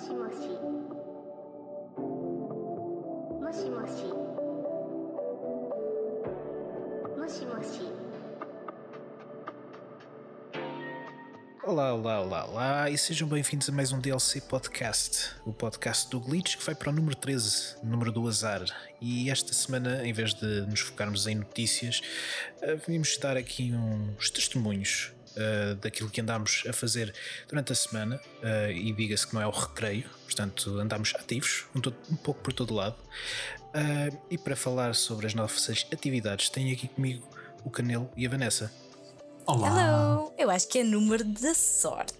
しもしもしもしもしもし Olá, olá, olá, olá e sejam bem-vindos a mais um DLC Podcast, o podcast do Glitch que vai para o número 13, número do azar. E esta semana, em vez de nos focarmos em notícias, eh, vimos dar aqui uns testemunhos uh, daquilo que andámos a fazer durante a semana. Uh, e diga-se que não é o recreio, portanto, andámos ativos, um, todo, um pouco por todo lado. Uh, e para falar sobre as nossas atividades, tenho aqui comigo o Canelo e a Vanessa. Olá. Hello! Eu acho que é número da sorte.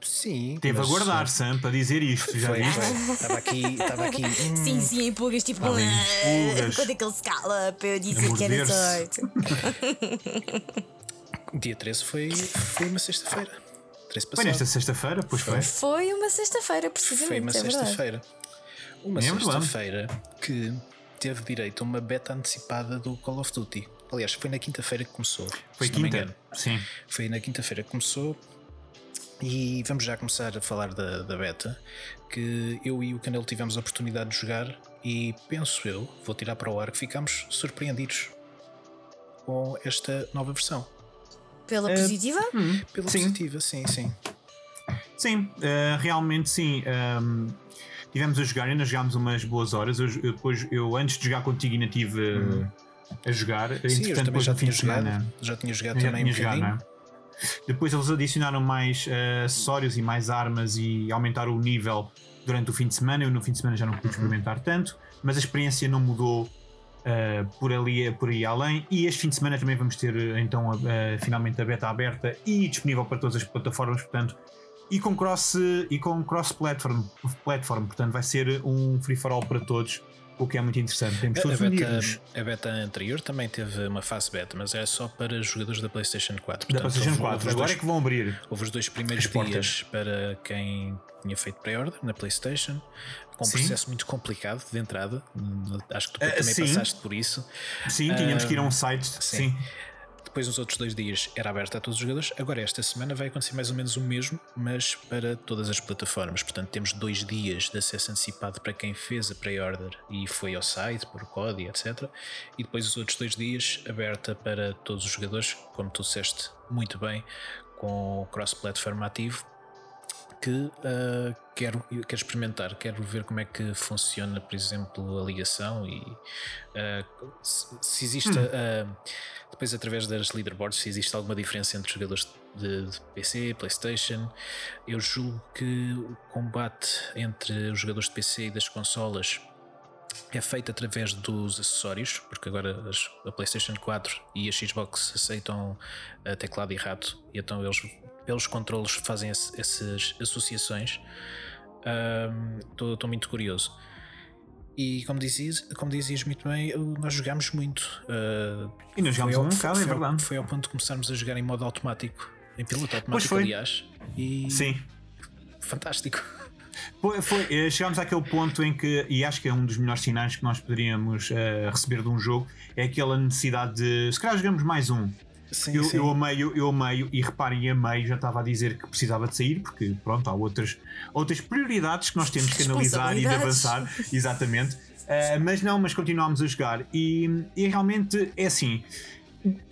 Sim. Teve a guardar, Sam, para dizer isto. Já Foi, foi. Estava aqui, estava aqui. hum, Sim, sim, em pulgas, tipo. "Ah", pulgas. Quando é que ele se cala para eu dizer que era sorte. Dia 13 foi, foi uma sexta-feira. 13 Foi nesta sexta-feira, pois foi. Foi uma sexta-feira, Foi precisamente. uma é sexta-feira. Uma É sexta-feira que teve direito a uma beta antecipada do Call of Duty. Aliás, foi na quinta-feira que começou. Foi quinta. engano. Sim. Foi na quinta-feira que começou. E vamos já começar a falar da, da beta. Que eu e o Canelo tivemos a oportunidade de jogar. E penso eu, vou tirar para o ar, que ficámos surpreendidos com esta nova versão. Pela positiva? Pela Sim. positiva, sim, sim. Sim, eh, realmente sim. Ehm, tivemos a jogar, ainda jogámos umas boas horas. Eu, eu depois, eu antes de jogar contigo ainda estive eh, a jogar. Sim, eu também depois já tinha de semana. jogado. Já tinha jogado Já também um tinha jogado, bocadinho. não é? Depois eles adicionaram mais eh, acessórios e mais armas e aumentaram o nível durante o fim de semana. Eu no fim de semana já não pude experimentar tanto, mas a experiência não mudou eh, por ali por aí além. E este fim de semana também vamos ter eh, então finalmente a beta aberta e disponível para todas as plataformas, portanto. E com cross e com cross platform, platform, portanto vai ser um free for all para todos, o que é muito interessante. Temos A, beta, a beta anterior também teve uma fase beta, mas era só para jogadores da PlayStation 4. Da Portanto, PlayStation houve- 4. houve os Agora dois- é que vão abrir. Houve os dois primeiros dias para quem tinha feito pré-order na PlayStation, com um Sim. processo muito complicado de entrada. Acho que tu Ah, também sim. passaste por isso. Sim, tínhamos que ir a um site. sim. sim. Depois, nos outros dois dias, era aberta a todos os jogadores. Agora, esta semana, vai acontecer mais ou menos o mesmo, mas para todas as plataformas. Portanto, temos dois dias de acesso antecipado para quem fez a pre-order e foi ao site, por código, etc. E depois, os outros dois dias, aberta para todos os jogadores, como tu disseste muito bem, com o cross-platform ativo. Que ah, quero, quero experimentar, quero ver como é que funciona, por exemplo, a ligação e ah, se, se existe ah, depois através das leaderboards se existe alguma diferença entre jogadores de, de PC, Playstation eu julgo que o combate entre os jogadores de PC e das consolas é feito através dos acessórios, porque agora as- a PlayStation 4 e a Xbox aceitam a teclado e rato, e então eles, pelos controles, fazem esse- essas associações. Estou muito curioso. E como dizias, como dizias muito bem, nós jogámos muito. Ah, E nós jogámos ao- um bocado, é verdade. Foi ao ponto de começarmos a jogar em modo automático, em piloto automático, aliás. E Sim. fantástico. Foi, foi, eh, chegámos àquele ponto em que, e acho que é um dos melhores sinais que nós poderíamos eh, receber de um jogo, é aquela necessidade de se calhar jogamos mais um. Sim, Eu, sim. eu amei, eu, eu amei, e reparem, amei, já estava a dizer que precisava de sair, porque pronto, há outras, outras prioridades que nós temos que analisar e de avançar, exatamente. Eh, mas não, mas continuámos a jogar. E, e realmente é assim: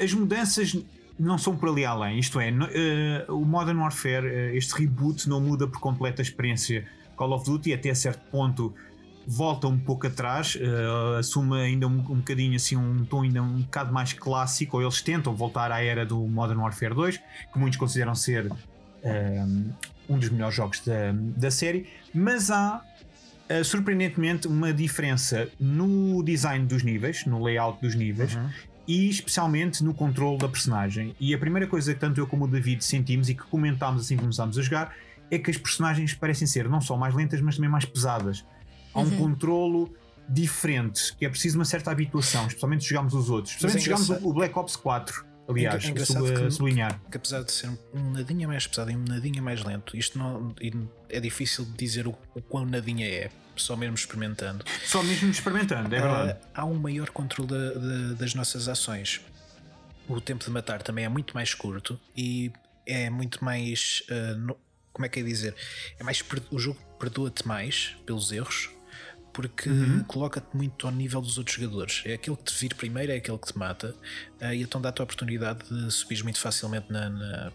as mudanças não são por ali além. Isto é, no- eh, o Modern Warfare, eh, este reboot, não muda por completo a experiência Call of Duty, até certo ponto volta um pouco atrás, eh, assume ainda um, um bocadinho assim um tom ainda um bocado mais clássico, ou eles tentam voltar à era do Modern Warfare 2, que muitos consideram ser eh, um dos melhores jogos da, da série, mas há eh, surpreendentemente uma diferença no design dos níveis, no layout dos níveis e especialmente no controle da personagem. E a primeira coisa que tanto eu como o David sentimos e que comentámos assim que começámos a jogar é que as personagens parecem ser não só mais lentas, mas também mais pesadas. Há um controlo diferente, que é preciso uma certa habituação, especialmente se jogarmos os outros. É Especialmente se jogámos engraçado- o Black Ops 4, aliás, É engraçado sub- que- sublinhar. que apesar de ser um nadinha mais pesado e um nadinha mais lento, isto não é difícil de dizer o, o quão nadinha é, só mesmo experimentando. Só mesmo experimentando, é verdade. Ah, há um maior controle da- da- das nossas ações. O tempo de matar também é muito mais curto e é muito mais ah, no- como é que é dizer? É mais o jogo perdoa-te mais pelos erros porque coloca-te muito ao nível dos outros jogadores. É aquele que te vir primeiro, é aquele que te mata, ah, e então dá-te a oportunidade de subir muito facilmente na, na,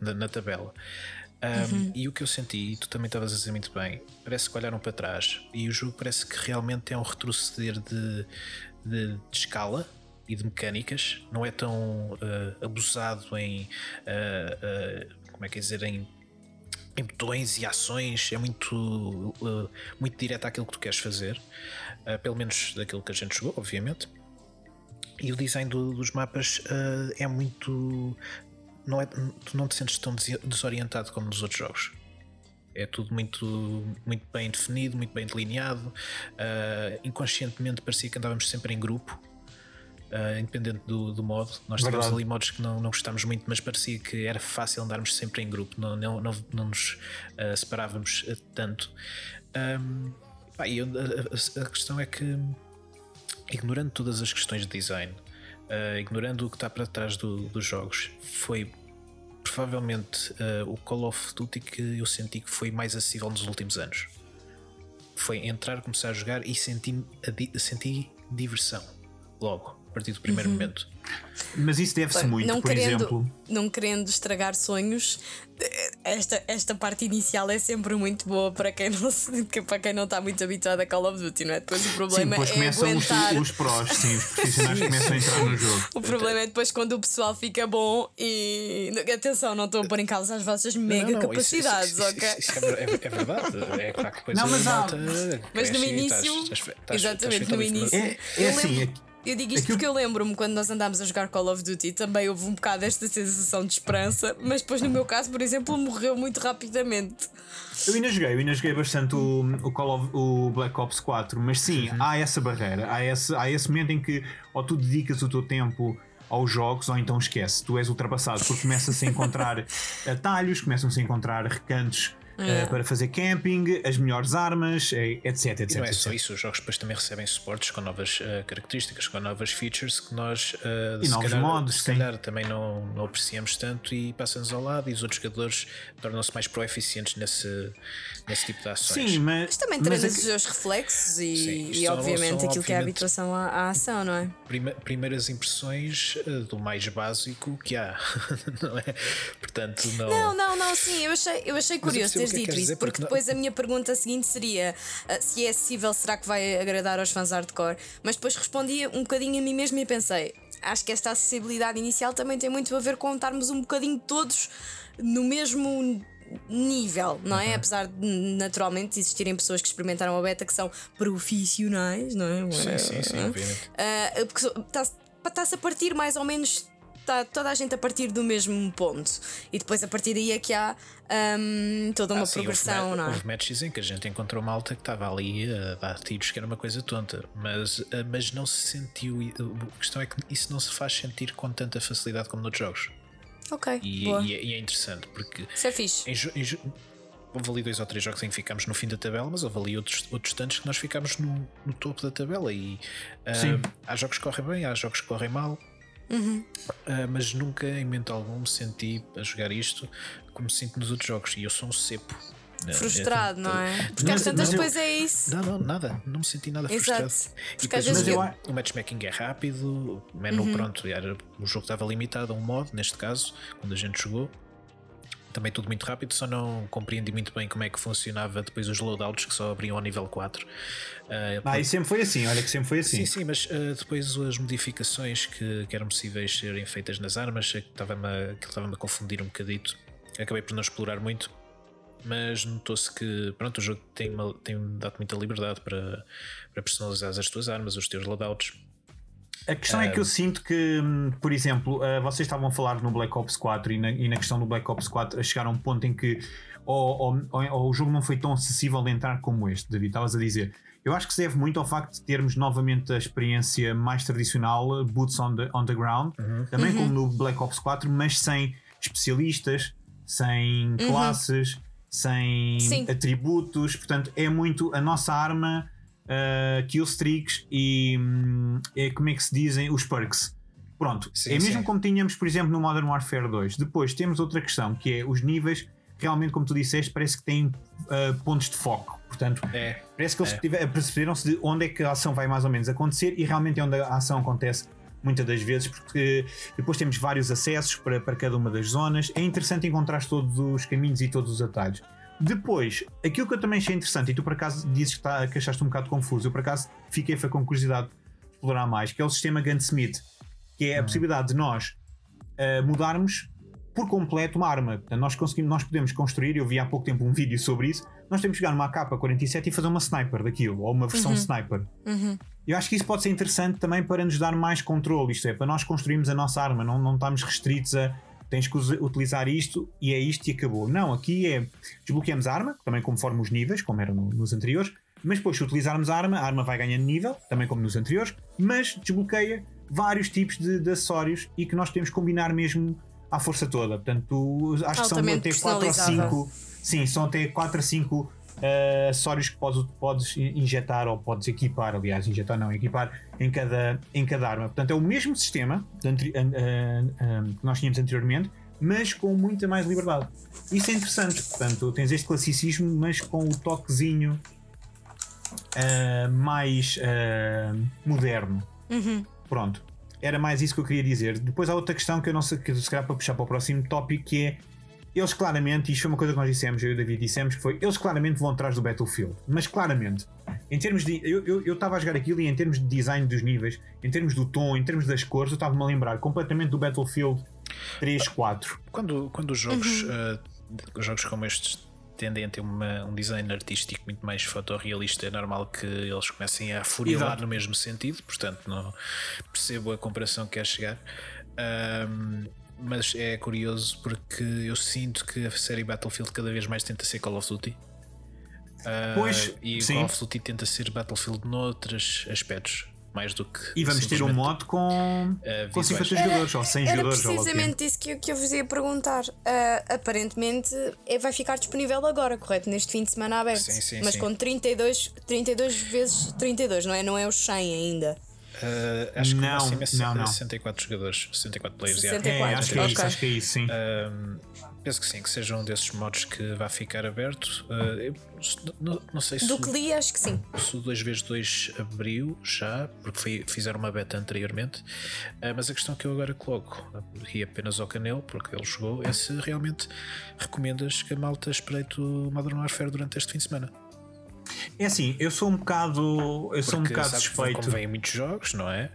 na, na tabela. Um, E o que eu senti, e tu também estavas a dizer muito bem, parece que olharam para trás e o jogo parece que realmente é um retroceder de, de, de escala e de mecânicas, não é tão ah, abusado em ah, como é que é dizer em em botões e ações, é muito, uh, muito direto àquilo que tu queres fazer, uh, pelo menos daquilo que a gente jogou, obviamente. E o design do- dos mapas uh, é muito. Não é, tu não te sentes tão desorientado como nos outros jogos. É tudo muito, muito bem definido, muito bem delineado. Inconscientemente parecia que andávamos sempre em grupo, uh, independente do, do modo. Nós tivemos ali modos que não, não gostámos muito, mas parecia que era fácil andarmos sempre em grupo, não, não, não, não nos uh, separávamos uh, tanto. Um, pá, eu- a, a- questão é que, ignorando todas as questões de design, uh, ignorando o que está para trás do- dos jogos, foi provavelmente uh, o Call of Duty que eu senti que foi mais acessível nos últimos anos. Foi entrar, começar a jogar e senti, senti diversão logo, a partir do primeiro momento. Mas isso deve-se muito, não por querendo, exemplo. não querendo estragar sonhos, esta, esta parte inicial é sempre muito boa para quem não para quem não está muito habituado a Call of Duty, não é? Depois o Sim, problema depois é começam os, aguentar. os prós, sim, os profissionais começam a entrar no jogo. O problema é depois quando o pessoal fica bom e. Atenção, não estou a pôr em causa as vossas mega Não, não, capacidades, isso- isso- ok? isso- isso é, é- é verdade. É claro que depois Não, mas há- malta Mas no início. estás- estás- estás- exatamente, estás no início. É- é assim, lembro- eu digo isto aquilo- porque eu lembro-me quando nós andámos a jogar Call of Duty também houve um bocado esta sensação de esperança, mas depois no meu caso, por exemplo, morreu muito rapidamente. Eu ainda joguei, eu ainda joguei bastante o, o Call of o Black Ops 4, mas sim, Uhum. há essa barreira, há esse, há esse momento em que ou tu dedicas o teu tempo aos jogos ou então esquece, tu és ultrapassado porque começas a encontrar atalhos, começam-se a encontrar recantos eh, para fazer camping, as melhores armas, eh, etc, etc. E não é etc. só isso, os jogos depois também recebem suportes com novas eh, características, com novas features que nós eh, E se, novos calhar, modos, se sim. calhar também não, não apreciamos tanto e passam-nos ao lado e os outros jogadores tornam-se mais proeficientes nesse, nesse tipo de ações. Sim, mas, Mas também treinas é os seus reflexos e, Sim, e obviamente aquilo que é a habituação à, à ação, não é? Prime- primeiras impressões do mais básico que há, não é? Portanto, não. Não, não, não, sim, eu achei, eu achei curioso teres dito isso, porque porque não- depois a minha pergunta seguinte seria ah, se é acessível, será que vai agradar aos fãs hardcore? Mas depois respondi um bocadinho a mim mesmo e pensei, acho que esta acessibilidade inicial também tem muito a ver com estarmos um bocadinho todos no mesmo nível, não Uhum. é? Apesar de naturalmente existirem pessoas que experimentaram a beta que são profissionais, não é? Sim, sim, sim. Ah, porque está- está-se a partir mais ou menos. Está toda a gente a partir do mesmo ponto. E depois a partir daí é que há ahm, toda uma Ah, sim, progressão, houve, ma- não é? houve matches em que a gente encontrou malta que estava ali a dar tiros, que era uma coisa tonta, mas, ah, mas não se sentiu. A questão é que isso não se faz sentir com tanta facilidade como noutros jogos. Ok, E, boa. e é, e é interessante porque Isso é fixe. em, em houve ali dois ou três jogos em que ficámos no fim da tabela, mas houve ali outros, outros tantos que nós ficámos no, no topo da tabela. E ah, Sim. há jogos que correm bem, há jogos que correm mal. Uhum. Ah, mas nunca em momento algum me senti a jogar isto como sinto nos outros jogos. E eu sou um cepo. Ah, Frustrado, é- não é? Porque às Mas- tantas mas eu- depois é isso. Não, não, nada. Não me senti nada Exato. frustrado. E Porque às depois vezes o, eu- o matchmaking é rápido, o menu Uhum. pronto, era, o jogo estava limitado a um modo, neste caso, quando a gente jogou. Também tudo muito rápido, só não compreendi muito bem como é que funcionava depois os loadouts que só abriam ao nível 4. Ah, Ah, e sempre foi assim, olha que sempre foi assim. Sim, sim, mas ah, depois as modificações que, que eram possíveis serem feitas nas armas, que estava-me a, que estava-me a confundir um bocadito. Acabei por não explorar muito, mas notou-se que pronto, o jogo tem, uma- tem dado muita liberdade para, para personalizar as tuas armas, os teus loadouts. A questão é que eu sinto que, hum, por exemplo, uh, vocês estavam a falar no Black Ops 4 e na, e na questão do Black Ops 4 a chegar a um ponto em que ou, ou- ou- ou o jogo não foi tão acessível de entrar como este, David, estavas a dizer. Eu acho que se deve muito ao facto de termos novamente a experiência mais tradicional, boots on the, on the ground, também como no Black Ops 4, mas sem especialistas, sem classes, sem Sim. atributos. Portanto, é muito a nossa arma, uh, killstreaks e hum, é, como é que se dizem? Os perks. Pronto, Sim, é mesmo sim. como tínhamos, por exemplo, no Modern Warfare 2. Depois temos outra questão que é os níveis realmente, como tu disseste, parece que têm uh, pontos de foco. Portanto, É. parece que eles É. perceberam-se de onde é que a ação vai mais ou menos acontecer e realmente é onde a ação acontece muitas das vezes, porque depois temos vários acessos para, para cada uma das zonas. É interessante encontrar todos os caminhos e todos os atalhos. Depois, aquilo que eu também achei interessante, e tu por acaso dizes que, está, que achaste um bocado confuso, eu por acaso fiquei foi com curiosidade de explorar mais, que é o sistema Gunsmith, que é a possibilidade de nós uh, mudarmos por completo uma arma. Portanto, nós, conseguimos, nós podemos construir, eu vi há pouco tempo um vídeo sobre isso, nós temos que pegar uma AK-47 e fazer uma sniper daquilo, ou uma versão sniper. Eu acho que isso pode ser interessante também para nos dar mais controle, isto é, para nós construirmos a nossa arma, não, não estamos restritos a tens que utilizar isto e é isto e acabou. Não, aqui é desbloqueamos a arma, também conforme os níveis, como eram no- nos anteriores, mas depois se utilizarmos a arma, a arma vai ganhando nível, também como nos anteriores, mas desbloqueia vários tipos de, de acessórios e que nós podemos combinar mesmo à força toda. Portanto, acho que são Altamente até 4 ou personalizável. 5. Sim, são até 4 a 5 uh, acessórios que podes, podes in- injetar ou podes equipar, aliás, injetar não, equipar em cada, em cada arma. Portanto, é o mesmo sistema anteri- an- an- que nós tínhamos anteriormente, mas com muita mais liberdade. Isso é interessante, portanto, tens este classicismo, mas com o toquezinho uh, mais uh, moderno. Pronto. Era mais isso que eu queria dizer. Depois há outra questão que eu não sei, que se calhar para puxar para o próximo tópico, que é eles claramente, isto foi uma coisa que nós dissemos, eu e o David dissemos, que foi eles claramente vão atrás do Battlefield. Mas claramente, em termos de. Eu estava eu, estava a jogar aquilo e em termos de design dos níveis, em termos do tom, em termos das cores, eu estava-me a lembrar completamente do Battlefield 3, 4. Quando, quando os jogos, uh, jogos como estes tendem a ter uma- um design artístico muito mais fotorrealista, é normal que eles comecem a furilar no mesmo sentido, portanto não percebo a comparação que quer chegar. Ahm, mas é curioso porque eu sinto que a série Battlefield cada vez mais tenta ser Call of Duty. Ah, Pois, e o sim. Call of Duty tenta ser Battlefield noutros aspectos, mais do que. E vamos ter um simplesmente, mod com, eh, com 50 visuais. jogadores ou 100 Era jogadores. é. precisamente isso que eu, que eu vos ia perguntar. Ah, aparentemente é, vai ficar disponível agora, correto? Neste fim de semana aberto. Sim, sim, Mas sim. com 32, 32 vezes 32, não é? Não é os 100 ainda. Ah, acho que Não, o máximo é não, não. 64 jogadores, 64 players. 64. yeah. É, acho que é isso, acho que é isso, sim. Ahm, penso que sim, que seja um desses modos que vai ficar aberto. Ah, eu não, não sei se, Do que li, acho que sim. se o 2x2 abriu já, porque foi- fizeram uma beta anteriormente. Ah, mas a questão que eu agora coloco, e apenas ao Canelo, porque ele jogou, é se realmente recomendas que a malta espreite o Modern Warfare durante este fim de semana. É assim, eu sou um bocado, eu sou um Porque bocado sabes suspeito. como vêm muitos jogos, não é?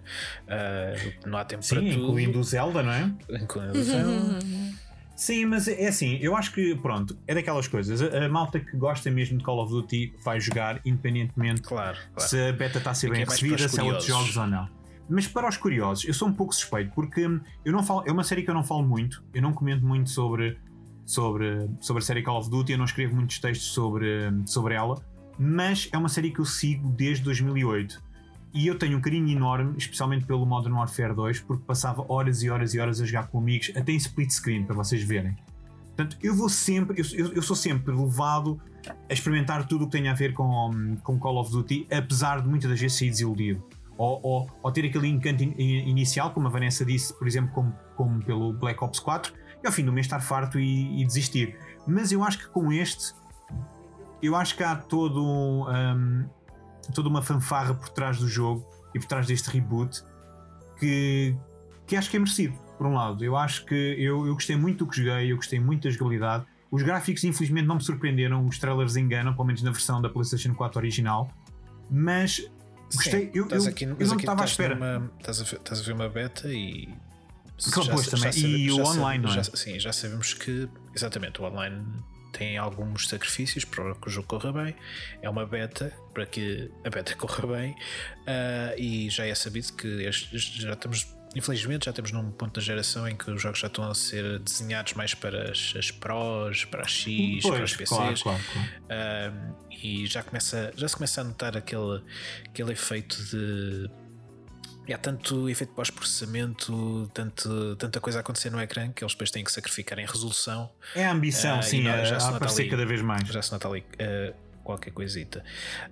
Ah, não há tempo Sim, para tudo. incluindo o Zelda, não é? Incluindo o Zelda. Sim, mas é assim, eu acho que, pronto, é daquelas coisas. A, malta que gosta mesmo de Call of Duty vai jogar, independentemente Claro, claro. se a beta está a ser Aqui bem é para recebida, se há outros curiosos. jogos ou não. Mas para os curiosos, eu sou um pouco suspeito, porque eu não falo, é uma série que eu não falo muito, eu não comento muito sobre, sobre, sobre a série Call of Duty, eu não escrevo muitos textos sobre, sobre ela, mas é uma série que eu sigo desde 2008. E eu tenho um carinho enorme, especialmente pelo Modern Warfare 2, porque passava horas e horas e horas a jogar com amigos, até em split screen, para vocês verem. Portanto, eu vou sempre, eu, eu- sou sempre levado a experimentar tudo o que tem a ver com, com Call of Duty, apesar de muitas das vezes ser desiludido. Ou, ou, ou ter aquele encanto in- inicial, como a Vanessa disse, por exemplo, como, como pelo Black Ops 4, e ao fim do mês estar farto e, e desistir. Mas eu acho que com este, eu acho que há todo, um, toda uma fanfarra por trás do jogo e por trás deste reboot que, que acho que é merecido, por um lado. Eu acho que eu, eu gostei muito do que joguei, eu gostei muito da jogabilidade. Os gráficos, infelizmente, não me surpreenderam, os trailers enganam, pelo menos na versão da PlayStation 4 original, mas gostei. Sim, eu estás eu, aqui, eu não estava à espera. numa- estás, a ver, estás a ver uma beta e. Claro, pois, também. E o online, não é? já, Sim, já sabemos que, exatamente, o online tem alguns sacrifícios para que o jogo corra bem. É uma beta para que a beta corra bem. ah, e já é sabido que este- já estamos. Infelizmente, já estamos num ponto da geração em que os jogos já estão a ser desenhados mais para as, as Pros, para as X, para os Pois, PCs. claro, claro, claro. Um, e já, começa, já se começa a notar aquele, aquele efeito de. Há tanto efeito pós-processamento, tanta coisa a acontecer no ecrã que eles depois têm que sacrificar em resolução. É a ambição, Ah, e sim, não, a, já a nota aparecer ali. cada vez mais. Já se nota ali uh, qualquer coisita.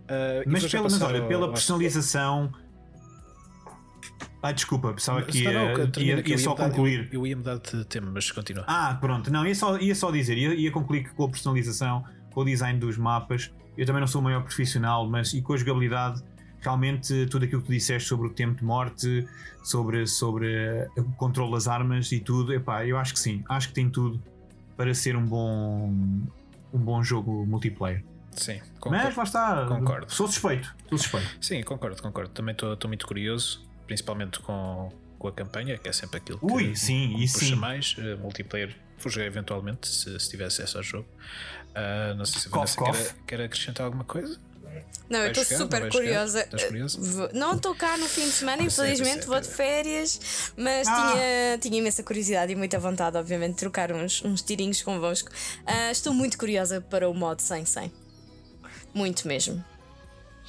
Uh, e Mas, pela, mas olha, ao- pela personalização, Ah, desculpa, pensava que Não, ia, não, termina ia, ia só mudar- concluir. Eu, eu ia mudar de tema, mas continua. Ah, pronto, não, ia só, ia só dizer, ia, ia concluir que com a personalização, com o design dos mapas, eu também não sou o maior profissional, mas e com a jogabilidade, realmente tudo aquilo que tu disseste sobre o tempo de morte, sobre, sobre o controle das armas e tudo, epá, eu acho que sim, acho que tem tudo para ser um bom, um bom jogo multiplayer. Sim, Mas concordo. lá está, Concordo. sou suspeito, sou suspeito. Sim, concordo, concordo. Também estou muito curioso, principalmente com, com a campanha, que é sempre aquilo que Ui, sim, puxa sim. mais. Eh, multiplayer, vou jogar eventualmente, se, se tiver acesso ao jogo. Ah, não sei se a Cough, Vanessa cough. quer, quer acrescentar alguma coisa. Não, eu estou super curiosa. Estás curioso? Vou- Não estou cá no fim de semana, eu infelizmente, sei, vou de sei. férias, mas Ah. tinha, tinha imensa curiosidade e muita vontade, obviamente, de trocar uns, uns tirinhos convosco. Ah, estou muito curiosa para o modo 100-100. Muito mesmo.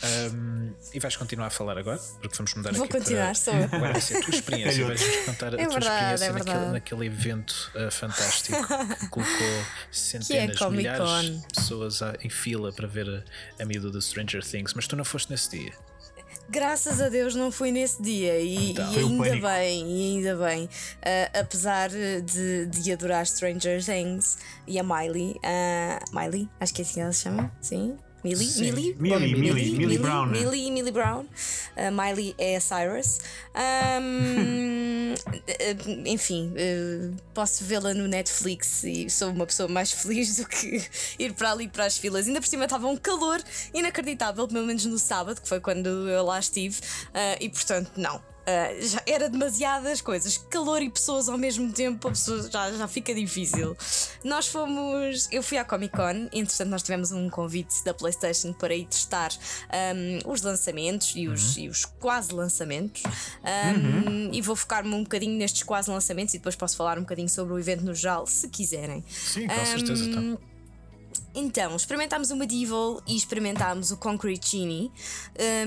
Ahm, e vais continuar a falar agora? Porque vamos mudar Vou aqui continuar, para... Agora vai ser a tua experiência, Calhou. vais-nos contar a É tua verdade, experiência é naquele, naquele evento ah, fantástico que colocou centenas, Comic milhares Con. de pessoas a- em fila para ver a, a miúda do Stranger Things, mas tu não foste nesse dia. Graças a Deus não fui nesse dia e, Então. e ainda pânico. bem, e ainda bem. Ah, apesar de, de adorar Stranger Things e a Miley, ah, Miley, acho que é assim que ela se chama, sim. Millie? Sim. Millie? Millie, Millie, Millie Brown, né? Millie, Millie Brown. A Miley é a Cyrus. Ahm, eh, enfim, eh, posso vê-la no Netflix e sou uma pessoa mais feliz do que ir para ali para as filas. Ainda por cima estava um calor inacreditável, pelo menos no sábado, que foi quando eu lá estive, ah, e portanto, não. Ah, já era demasiadas coisas, calor e pessoas ao mesmo tempo, a pessoa já, já fica difícil. Nós fomos. Eu fui à Comic Con, entretanto, nós tivemos um convite da PlayStation para ir testar ahm, os lançamentos e os, e os quase lançamentos. Ahm, E vou focar-me um bocadinho nestes quase lançamentos e depois posso falar um bocadinho sobre o evento no geral, se quiserem. Sim, com certeza. Então. Então, experimentámos o Medieval e experimentámos o Concrete Genie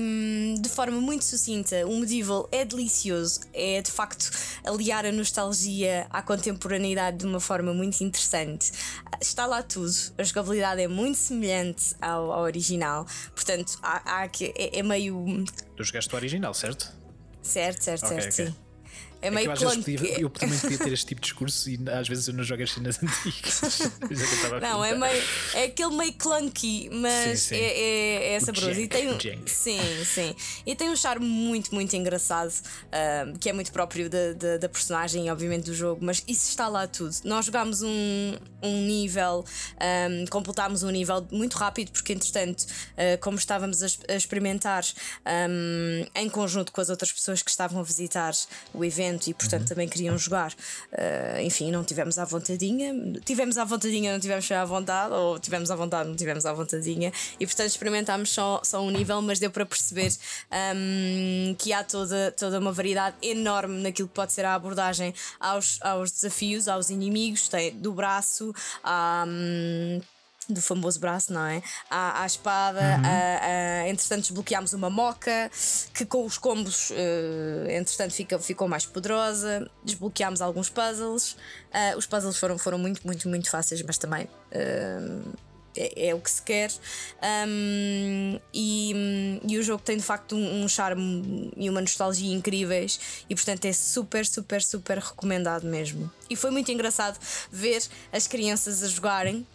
hum, de forma muito sucinta. O Medieval é delicioso, é de facto aliar a nostalgia à contemporaneidade de uma forma muito interessante. Está lá tudo, a jogabilidade é muito semelhante ao, ao original, portanto, há, há que, é, é meio. Tu jogaste o original, certo? Certo, certo, Ok, certo, ok. sim. É É que meio eu, podia- eu também podia ter este tipo de discurso e às vezes eu não jogo as cenas antigas. É Não, é, meio, é aquele meio clunky, mas Sim, sim. É, é, é saboroso. jank, e tem um, sim, sim. E tem um charme muito, muito engraçado, ah, que é muito próprio da, da, da personagem e, obviamente, do jogo. Mas isso está lá tudo. Nós jogámos um, um nível, ah, completámos um nível muito rápido, porque, entretanto, ah, como estávamos a, a experimentar em conjunto com as outras pessoas que estavam a visitar o evento e, portanto, também queriam jogar, ah, enfim, não tivemos à vontadinha. Tivemos à vontadinha, não tivemos à vontade, ou tivemos à vontade, não tivemos à vontadinha. E, portanto, experimentámos só, só um nível, mas deu para perceber ahm, que há toda, toda uma variedade enorme naquilo que pode ser a abordagem aos, aos desafios, aos inimigos, tem do braço, à. hum, do famoso braço, não é? À, à espada, a- a- entretanto desbloqueámos uma moca que com os combos, eh, entretanto, fica, ficou mais poderosa. Desbloqueámos alguns puzzles. Ah, os puzzles foram, foram muito, muito, muito fáceis, mas também. eh, é, é o que se quer Um, e, e o jogo tem de facto um, um charme e uma nostalgia incríveis e portanto é super, super, super recomendado mesmo. E foi muito engraçado ver as crianças a jogarem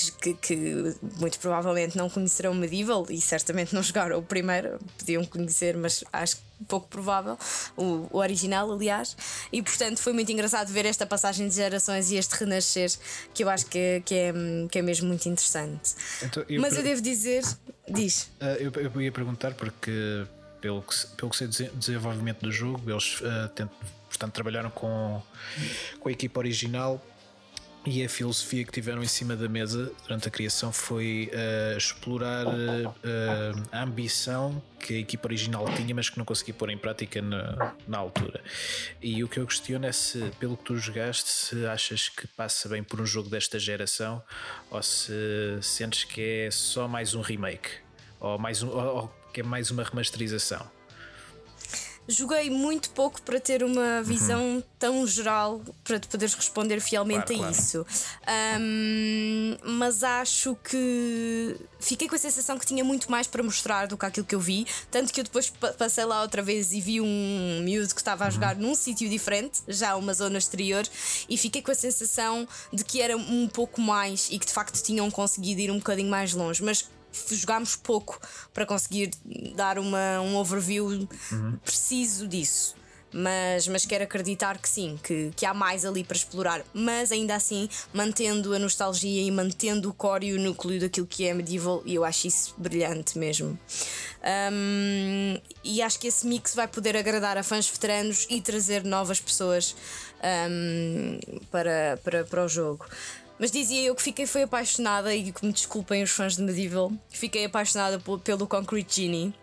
que, que- muito provavelmente não conhecerão o Medieval e certamente não jogaram o primeiro, podiam conhecer, mas acho pouco provável, o, o original, aliás, e portanto foi muito engraçado ver esta passagem de gerações e este renascer que eu acho que, é- que, é, que é mesmo muito interessante. Então, eu mas per- eu devo dizer, diz. Ah, eu, eu ia perguntar porque, pelo que, pelo que sei desenvolvimento do jogo, eles tent- portanto, trabalharam com, com a equipa original e a filosofia que tiveram em cima da mesa durante a criação foi ah, explorar ah, a ambição que a equipa original tinha, mas que não conseguia pôr em prática na, na altura. E o que eu questiono é se, pelo que tu jogaste, se achas que passa bem por um jogo desta geração ou se sentes que é só mais um remake ou, mais um, ou, ou que é mais uma remasterização. Joguei muito pouco para ter uma visão tão geral para te poderes responder fielmente Claro, a claro. isso. Ahm, mas acho que fiquei com a sensação que tinha muito mais para mostrar do que aquilo que eu vi. Tanto que eu depois passei lá outra vez e vi um miúdo que estava a jogar num sítio diferente, já uma zona exterior, e fiquei com a sensação de que era um pouco mais e que de facto tinham conseguido ir um bocadinho mais longe. Mas jogámos pouco para conseguir dar uma, um overview preciso disso. Mas, mas quero acreditar que sim, que, que há mais ali para explorar. Mas ainda assim, mantendo a nostalgia e mantendo o core e o núcleo daquilo que é medieval, e eu acho isso brilhante mesmo. Um, e acho que esse mix vai poder agradar a fãs veteranos e trazer novas pessoas um, para, para, para o jogo. Mas dizia eu que fiquei foi apaixonada e que me desculpem os fãs de Medieval, fiquei apaixonada pelo Concrete Genie.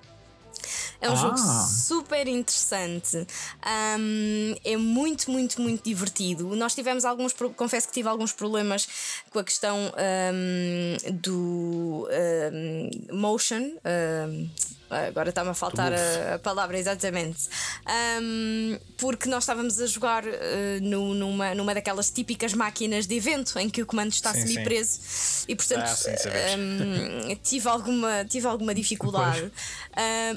É um Ah. jogo super interessante. Um, é muito, muito, muito divertido. Nós tivemos alguns, confesso que tive alguns problemas com a questão um, do um, motion. Agora está-me a faltar a, a palavra exatamente. Um, porque nós estávamos a jogar uh, no- numa, numa daquelas típicas máquinas de evento em que o comando está semi-preso e portanto Ah, sim, um, tive, alguma, tive alguma dificuldade. Uh,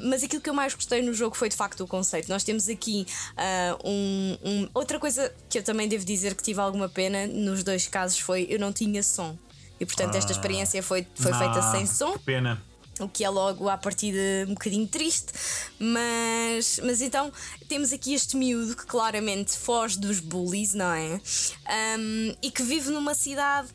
mas aquilo que eu mais gostei no jogo foi de facto o conceito. Nós temos aqui uh, um, um- Outra coisa que eu também devo dizer que tive alguma pena nos dois casos foi eu não tinha som. E portanto esta experiência foi, foi feita Ah, sem som que Pena. O que é logo à partida um bocadinho triste, mas, mas então temos aqui este miúdo que claramente foge dos bullies, não é? Um, e que vive numa cidade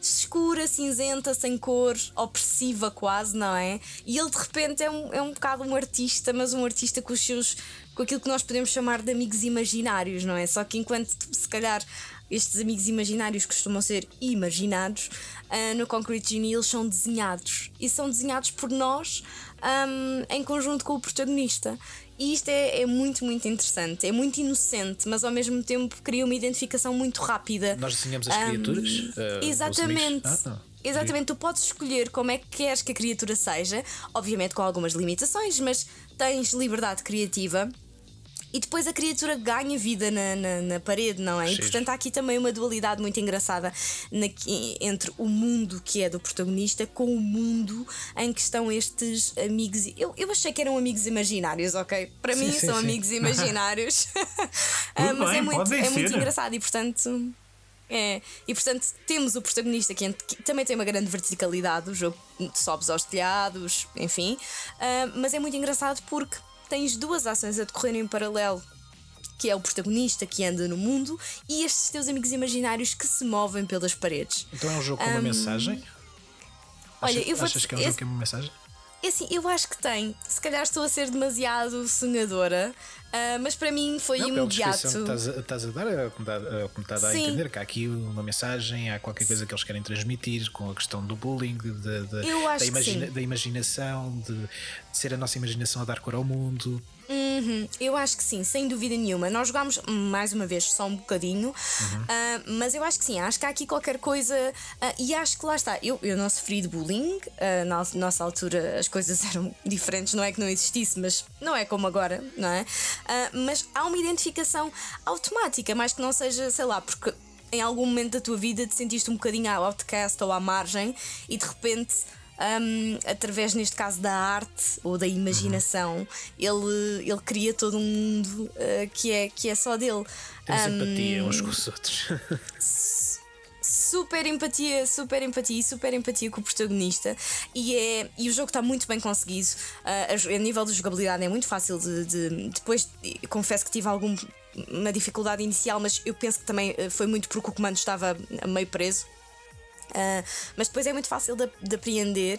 escura, cinzenta, sem cor, opressiva quase, não é? E ele de repente é um, é um bocado um artista, mas um artista com os seus. com aquilo que nós podemos chamar de amigos imaginários, não é? Só que enquanto se calhar estes amigos imaginários costumam ser imaginados, ah, no Concrete Genie eles são desenhados e são desenhados por nós ahm, em conjunto com o protagonista. E isto é, é muito, muito interessante. É muito inocente, mas ao mesmo tempo cria uma identificação muito rápida. Nós desenhamos as Ahm, criaturas. os exatamente. Ah, não. Exatamente, tu podes escolher como é que queres que a criatura seja, obviamente com algumas limitações, mas tens liberdade criativa. E depois a criatura ganha vida na, na, na parede, não é? E portanto há aqui também uma dualidade muito engraçada na- entre o mundo que é do protagonista com o mundo em que estão estes amigos. Eu, eu achei que eram amigos imaginários, ok? Para Sim, mim sim, são sim. amigos imaginários. Ah, mas é bem, muito, podem é muito engraçado e portanto. É, e portanto temos o protagonista que, também tem uma grande verticalidade, o jogo sobes aos telhados, enfim, Ah, mas é muito engraçado porque tens duas ações a decorrer em paralelo. Que é o protagonista que anda no mundo e estes teus amigos imaginários que se movem pelas paredes. Então é um jogo com uma mensagem? Olha, achas, eu vou achas que é um jogo que é uma mensagem? É assim, eu acho que tem. Se calhar estou a ser demasiado sonhadora, ah, mas para mim foi Não, imediato. que estás a, estás a dar, é como está, é como está a dar a entender que há aqui uma mensagem, há qualquer coisa que eles querem transmitir com a questão do bullying, de, de- da, imagina- da imaginação, de, de ser a nossa imaginação a dar cor ao mundo. Uhum, eu acho que sim, sem dúvida nenhuma. Nós jogámos mais uma vez só um bocadinho, ah, mas eu acho que sim, acho que há aqui qualquer coisa. ah, e acho que lá está. Eu, eu não sofri de bullying, na nossa altura as coisas eram diferentes, não é que não existisse, mas não é como agora, não é? Ah, mas há uma identificação automática, mais que não seja, sei lá, porque em algum momento da tua vida te sentiste um bocadinho outcast ou à margem e de repente. hum, através, neste caso, da arte ou da imaginação, ele, ele cria todo um mundo uh, que, é, que é só dele. Temos empatia uns com os outros. super empatia, super empatia e super empatia com o protagonista. E, é, e o jogo está muito bem conseguido. Ah, a, a nível de jogabilidade é muito fácil de. de- depois, eh, confesso que tive alguma dificuldade inicial, mas eu penso que também eh, foi muito porque o comando estava meio preso. Uh, mas depois é muito fácil de, de apreender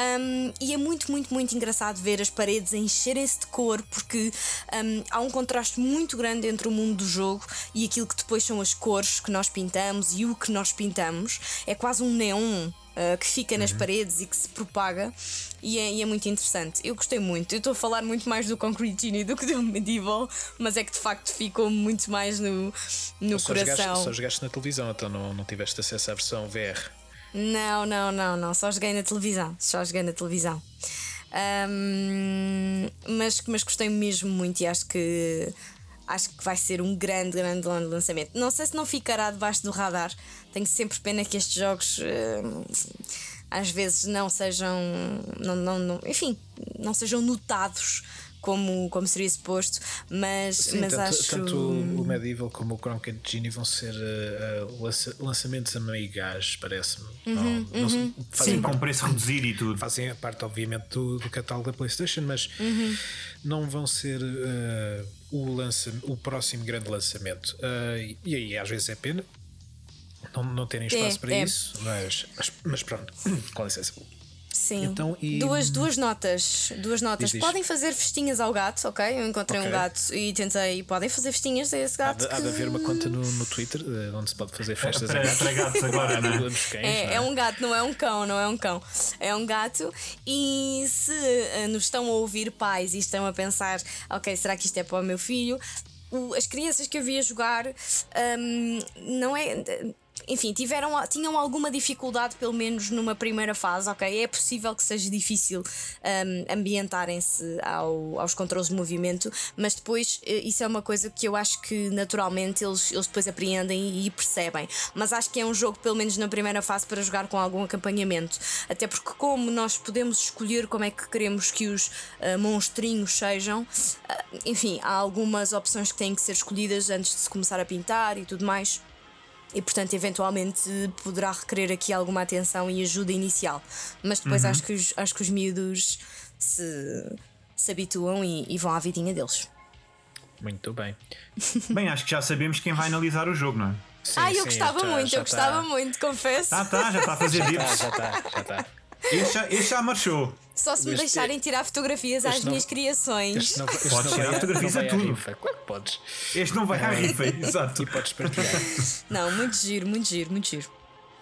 Um, e é muito, muito, muito engraçado ver as paredes encherem-se de cor porque um, há um contraste muito grande entre o mundo do jogo e aquilo que depois são as cores que nós pintamos e o que nós pintamos. É quase um neon. uh, que fica nas paredes e que se propaga e é, e é muito interessante. Eu gostei muito. Eu estou a falar muito mais do Concrete Genie do que do Medieval, mas é que de facto ficou muito mais no, no só, jogaste, coração. só jogaste na televisão, então não, não tiveste acesso à versão VR. Não, não, não, não. Só joguei na televisão. Só joguei na televisão. Ahm, mas, mas gostei mesmo muito e acho que acho que vai ser um grande, grande lançamento. Não sei se não ficará debaixo do radar. Tenho sempre pena que estes jogos uh, às vezes não sejam. Não, não, não, enfim, não sejam notados como, como seria suposto, mas, Sim, mas tanto, acho. tanto o Medieval como o Cronk Genie vão ser uh, uh, lança, lançamentos a meio gás, parece-me. Uhum, não, não, uhum. Sim, com preço reduzido e tudo. Fazem parte, obviamente, do, do catálogo da PlayStation, mas Uhum. não vão ser uh, o, lança, o próximo grande lançamento. e aí, às vezes, é pena não, não terem espaço É, para é. isso, mas, mas, mas pronto, com licença. Sim. Então, e- duas, duas notas. Duas notas. diz. Podem fazer festinhas ao gato, ok? Eu encontrei um Ok. gato e tentei. Podem fazer festinhas a esse Há gato. de, há de que- haver uma conta no, no Twitter eh, onde se pode fazer festas a Para, gatos. para gatos agora, não é? Dos cães, É, não é um gato, não é um cão, não é um cão. É um gato. E se eh, nos estão a ouvir pais e estão a pensar, ok, será que isto é para o meu filho? As crianças que eu via jogar hum, não é. Enfim, tiveram, tinham alguma dificuldade, pelo menos numa primeira fase, ok? É possível que seja difícil hum, ambientarem-se ao- aos controles de movimento, mas depois eh, isso é uma coisa que eu acho que naturalmente eles, eles depois apreendem e percebem. Mas acho que é um jogo, pelo menos na primeira fase, para jogar com algum acompanhamento. Até porque, como nós podemos escolher como é que queremos que os ah, monstrinhos sejam, ah, enfim, há algumas opções que têm que ser escolhidas antes de se começar a pintar e tudo mais. E portanto, eventualmente poderá requerer aqui alguma atenção e ajuda inicial. Mas depois acho, que os, acho que os miúdos se, se habituam e, e vão à vidinha deles. Muito bem. Bem, acho que já sabemos quem vai analisar o jogo, não é? Sim, ah, eu sim, gostava já- muito, já eu gostava tá- muito, confesso. Ah, tá, já está a fazer Já dips. já está, já está. Este já, este já marchou. Só se me Este- deixarem tirar fotografias às não- minhas criações. Este não, este Podes tirar fotografias a tudo. rifa. Claro que podes. Este não vai à rifa, exato. E podes partilhar. Não, muito giro, muito giro, muito giro.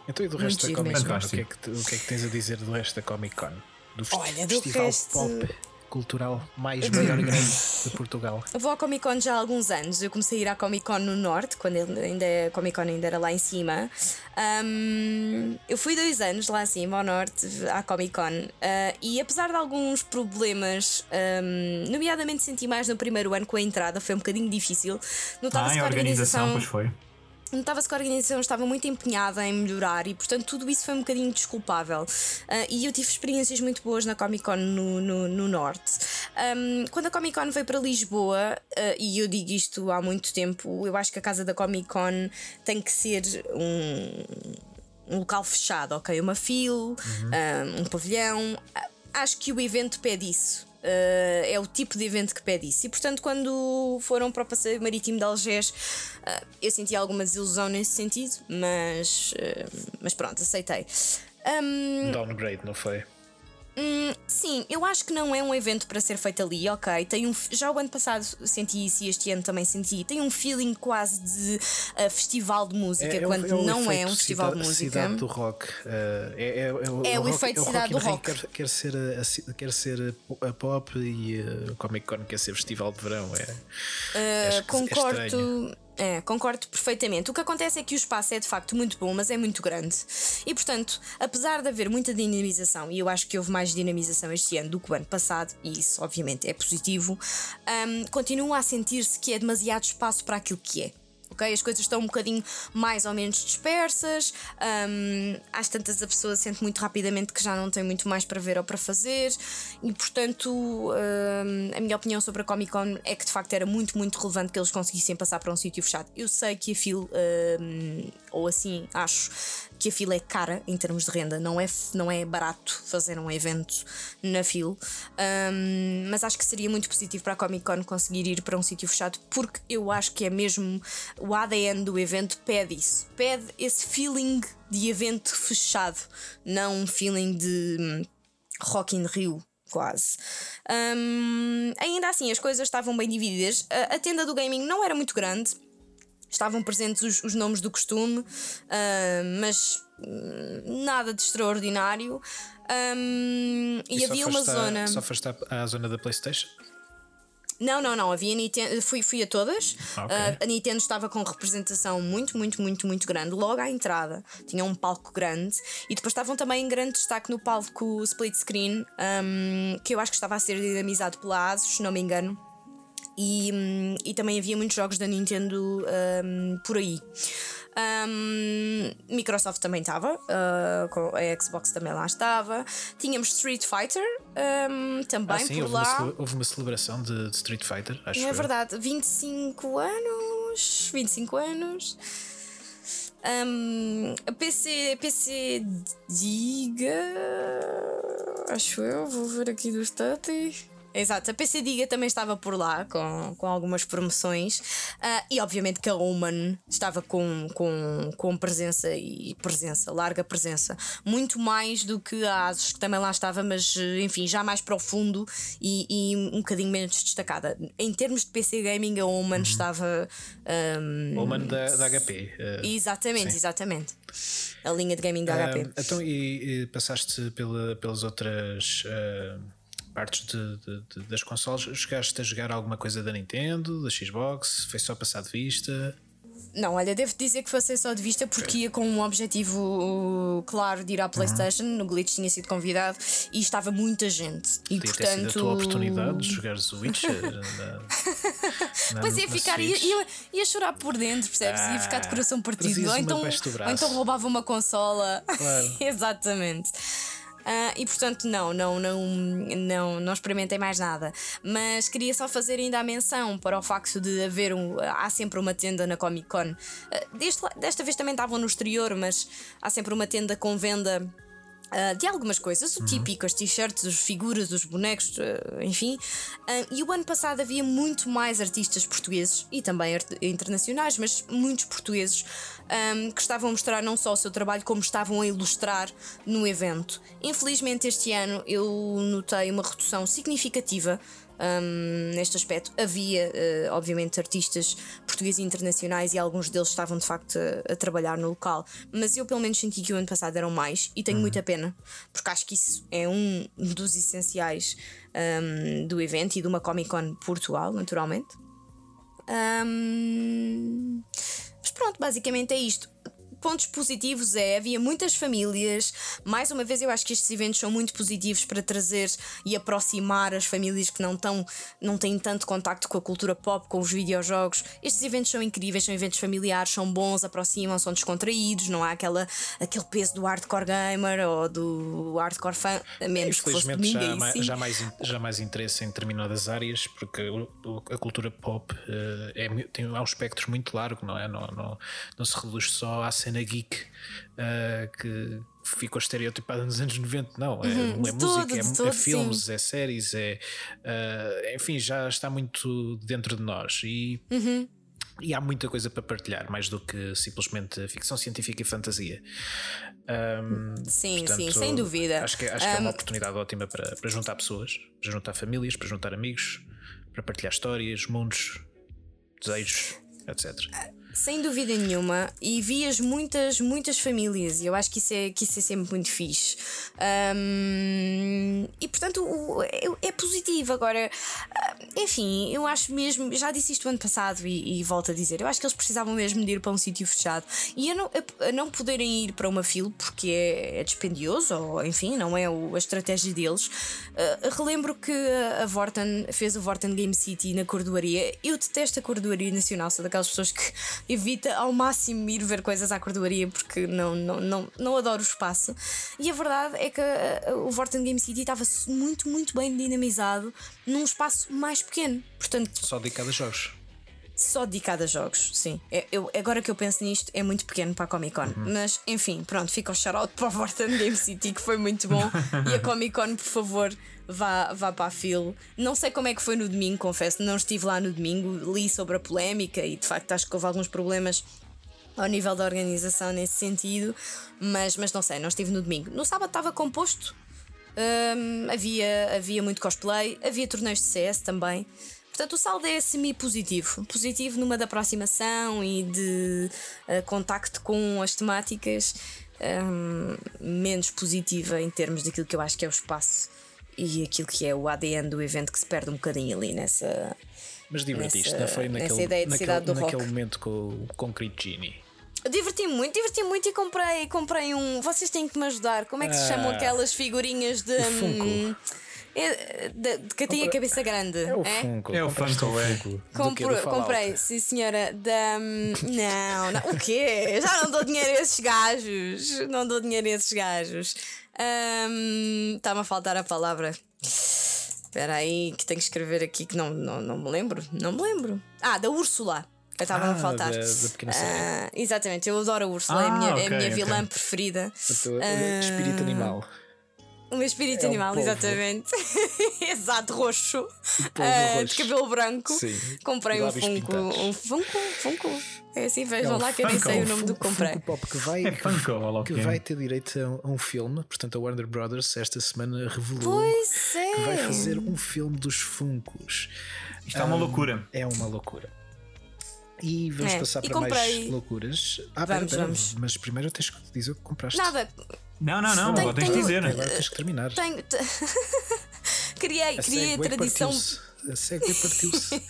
Então, e do resto da giro Comic. Con? O que, é que, o que é que tens a dizer do resto da Comic Con? Do Olha, do festival resto- pop cultural mais maior e grande de Portugal. Eu vou à Comic Con já há alguns anos. Eu comecei a ir à Comic Con no Norte, quando ainda, a Comic Con ainda era lá em cima. Ahm, eu fui dois anos lá acima, ao Norte, à Comic Con. Ah, e apesar de alguns problemas, ahm, nomeadamente senti mais no primeiro ano com a entrada, foi um bocadinho difícil. Notava-se Ah, que a a organização, pois foi. Notava-se que a organização estava muito empenhada em melhorar e, portanto, tudo isso foi um bocadinho desculpável. Ah, e eu tive experiências muito boas na Comic Con no, no, no Norte. Ahm, quando a Comic Con veio para Lisboa, ah, e eu digo isto há muito tempo, eu acho que a casa da Comic Con tem que ser um, um local fechado, ok? Uma fila, um, um pavilhão. Ah, Acho que o evento pede isso. Uh, é o tipo de evento que pede isso. E portanto, quando foram para o Passeio Marítimo de Algés, uh, eu senti alguma desilusão nesse sentido, mas, uh, mas pronto, aceitei. Um, Downgrade, não foi? Hum, sim, eu acho que não é um evento para ser feito ali, ok. Tem um, já o ano passado senti isso e este ano também senti. Tem um feeling quase de uh, festival de música, o- quando o não é um festival cida- de música. Cidade do rock. eh, é, é, é o, É o rock- efeito é cidade do rock. Quer, quer ser, a, a quer ser a, pop e a Comic Con quer ser festival de verão. É, é, é concordo. É, concordo perfeitamente. O que acontece é que o espaço é de facto muito bom, mas é muito grande. E portanto, apesar de haver muita dinamização, e eu acho que houve mais dinamização este ano do que o ano passado, e isso obviamente é positivo, hum, continua a sentir-se que é demasiado espaço para aquilo que é. Ok? As coisas estão um bocadinho mais ou menos dispersas, hum, às tantas a pessoa sente muito rapidamente que já não tem muito mais para ver ou para fazer, e portanto hum, a minha opinião sobre a Comic Con é que de facto era muito, muito relevante que eles conseguissem passar para um sítio fechado. Eu sei que a fila, hum, ou assim acho, que a fila é cara em termos de renda, não é, não é barato fazer um evento na fila, hum, mas acho que seria muito positivo para a Comic Con conseguir ir para um sítio fechado, porque eu acho que é mesmo o ADN do evento pede isso, pede esse feeling de evento fechado, não um feeling de hum, Rock in Rio. Quase. Hum, ainda assim, as coisas estavam bem divididas. A, a tenda do gaming não era muito grande, estavam presentes os, os nomes do costume, ah, mas hum, nada de extraordinário. Hum, e, só havia uma à- zona. Só foste à, à zona da PlayStation? Não, não, não. Havia Nintendo. Fui, fui a todas. Ah, a Nintendo estava com representação muito, muito, muito, muito grande. Logo à entrada tinha um palco grande e depois estavam também em grande destaque no palco split screen, hum, que eu acho que estava a ser dinamizado pela ASUS, se não me engano. E, e também havia muitos jogos da Nintendo hum, por aí. Um, Microsoft também estava, uh, a Xbox também lá estava. Tínhamos Street Fighter um, também Ah, sim, por houve lá. uma, houve uma celebração de, de Street Fighter, acho É eu. verdade, 25 anos. 25 anos. Um, PC, PC Diga. Acho eu, vou ver aqui do status. Exato, a PC Diga também estava por lá com, com algumas promoções Ah, e obviamente que a Oman estava com, com, com presença e presença, larga presença, muito mais do que a Asus que também lá estava, mas enfim, já mais profundo e, e um bocadinho menos destacada. Em termos de PC Gaming, a Oman estava. ahm, O mano da, da HP. eh, Exatamente, Sim. exatamente. A linha de gaming da HP. Ah, então, e, e passaste pela, pelas outras ah, partes de, de- de- das consoles? Chegaste a jogar alguma coisa da Nintendo, da Xbox? Foi só passar de vista? Não, olha, devo dizer que fosse só de vista porque ia com um objetivo uh, claro de ir à PlayStation. No Glitch tinha sido convidado e estava muita gente. E Podia ter portanto. sido a tua oportunidade de jogares o Witcher na, na, Pois ia ficar, ia, ia, ia chorar por dentro, percebes? ia ficar de coração partido. trazias Ou então, ou então roubava uma consola. Claro. Exatamente. Ah, e portanto, não, não, não, não, não experimentei mais nada. Mas queria só fazer ainda a menção para o facto de haver um. Há sempre uma tenda na Comic Con. Ah, deste desta vez também estavam no exterior, mas há sempre uma tenda com venda. ah, de algumas coisas, o típico, as t-shirts, as figuras, os bonecos, ah, enfim. Ah, e o ano passado havia muito mais artistas portugueses e também internacionais, mas muitos portugueses ahm, que estavam a mostrar não só o seu trabalho, como estavam a ilustrar no evento. Infelizmente, este ano eu notei uma redução significativa. ahm, neste aspecto, havia eh, obviamente artistas portugueses e internacionais e alguns deles estavam de facto a, a trabalhar no local, mas eu pelo menos senti que o ano passado eram mais e tenho muita pena, porque acho que isso é um dos essenciais ahm, do evento e de uma Comic Con Portugal, naturalmente. Ahm, mas pronto, basicamente é isto. Pontos positivos é, havia muitas famílias. Mais uma vez, eu acho que estes eventos são muito positivos para trazer e aproximar as famílias que não, tão, não têm tanto contacto com a cultura pop, com os videojogos. Estes eventos são incríveis, são eventos familiares, são bons, aproximam, são descontraídos, não há aquela, aquele peso do hardcore gamer ou do hardcore fan, a menos que fosse Infelizmente já, sim. já, mais, já mais interesse em determinadas áreas porque a cultura pop eh, é, tem, há um espectro muito largo, não é? Não, não, não se reduz só à cena geek eh, que ficou estereotipada nos anos 90, não. É, Uhum, é de todo, música, é, de é filmes, é séries, é. eh, enfim, já está muito dentro de nós e. Uhum. E há muita coisa para partilhar, mais do que simplesmente ficção científica e fantasia. Ahm, Sim, Portanto, sim, sem dúvida. Acho que, acho que é uma oportunidade ótima para, para juntar pessoas, para juntar famílias, para juntar amigos, para partilhar histórias, mundos, desejos, etc. Sem dúvida nenhuma, e vias muitas, muitas famílias, e eu acho que isso é, que isso é sempre muito fixe. Ahm, e portanto o- é, é positivo. Agora, ah, enfim, eu acho mesmo, já disse isto ano passado e, e volto a dizer, eu acho que eles precisavam mesmo de ir para um sítio fechado. E a não, a- a não poderem ir para uma fila porque é, é dispendioso, ou enfim, não é o- a estratégia deles. ah, relembro que a Vorten fez o Vorten Game City na Cordoaria. Eu detesto a Cordoaria Nacional, sou daquelas pessoas que evita ao máximo ir ver coisas à Cordoaria porque não, não, não, não adoro o espaço. E a verdade é que ah, o Vorten Game City estava muito, muito bem dinamizado num espaço mais pequeno. Portanto, Só dedicado a jogos. só dedicado a jogos, sim. É- eu, agora que eu penso nisto, é muito pequeno para a Comic Con. Uhum. Mas, enfim, pronto, fica o shout-out para o Vorten Game City, que foi muito bom. e a Comic Con, por favor, vá, vá para a fila. Não sei como é que foi no domingo, confesso, não estive lá no domingo, li sobre a polémica e de facto acho que houve alguns problemas ao nível da organização nesse sentido, mas, mas não sei, não estive no domingo. No sábado estava composto, hum, havia, havia muito cosplay, havia torneios de CS também. Portanto, o saldo é semi-positivo. Positivo numa da aproximação e de eh, contacto com as temáticas, hum, menos positiva em termos daquilo que eu acho que é o espaço e aquilo que é o ADN do evento que se perde um bocadinho ali nessa. Mas divertiste, Nessa- não foi naquele, ideia de naquele, cidade do naquele rock. momento com o Concrete Genie. Diverti-me muito, diverti-me muito e comprei, comprei um. Vocês têm que me ajudar. Como é que se Ah. chamam aquelas figurinhas de. Funko. hum, É, de, de quem tem a cabeça grande. É o é? Funko. É o Funko, um é. Compro- comprei, sim senhora, da. Não, não, o quê? Já não dou dinheiro a esses gajos. Não dou dinheiro a esses gajos. Hum, Está-me a faltar a palavra. Espera aí, que tenho que escrever aqui que não, não, não me lembro. Não me lembro. Ah, da Úrsula. Eu estava Ah, a faltar. da- da pequena série. Ah, exatamente, eu adoro a Úrsula, é a Ah, minha, é ok, a minha vilã preferida. Portanto, Ah. Espírito animal. O meu espírito É um animal, polvo. exatamente. Exato, roxo. roxo. De cabelo branco. Sim. Comprei um Funko. Um Funko, Funko. É assim, vejam É um lá que eu nem Funko. sei o nome do que Funko comprei. Pop que vai, É Funko, que que é. vai ter direito a um, a um filme. Portanto, a Warner Brothers esta semana revelou Pois é. que vai fazer um filme dos Funkos. Isto é uma Ah, loucura. É uma loucura. E vamos É, passar e para mais comprei- loucuras. Ah, pera, Vamos, pera, vamos. mas primeiro tens que dizer o que compraste. Nada, Não, não, não, Tem- agora tens de dizer. Agora tens que terminar. tenho. te- criei, A criei a tradição. partiu-se. A partiu-se.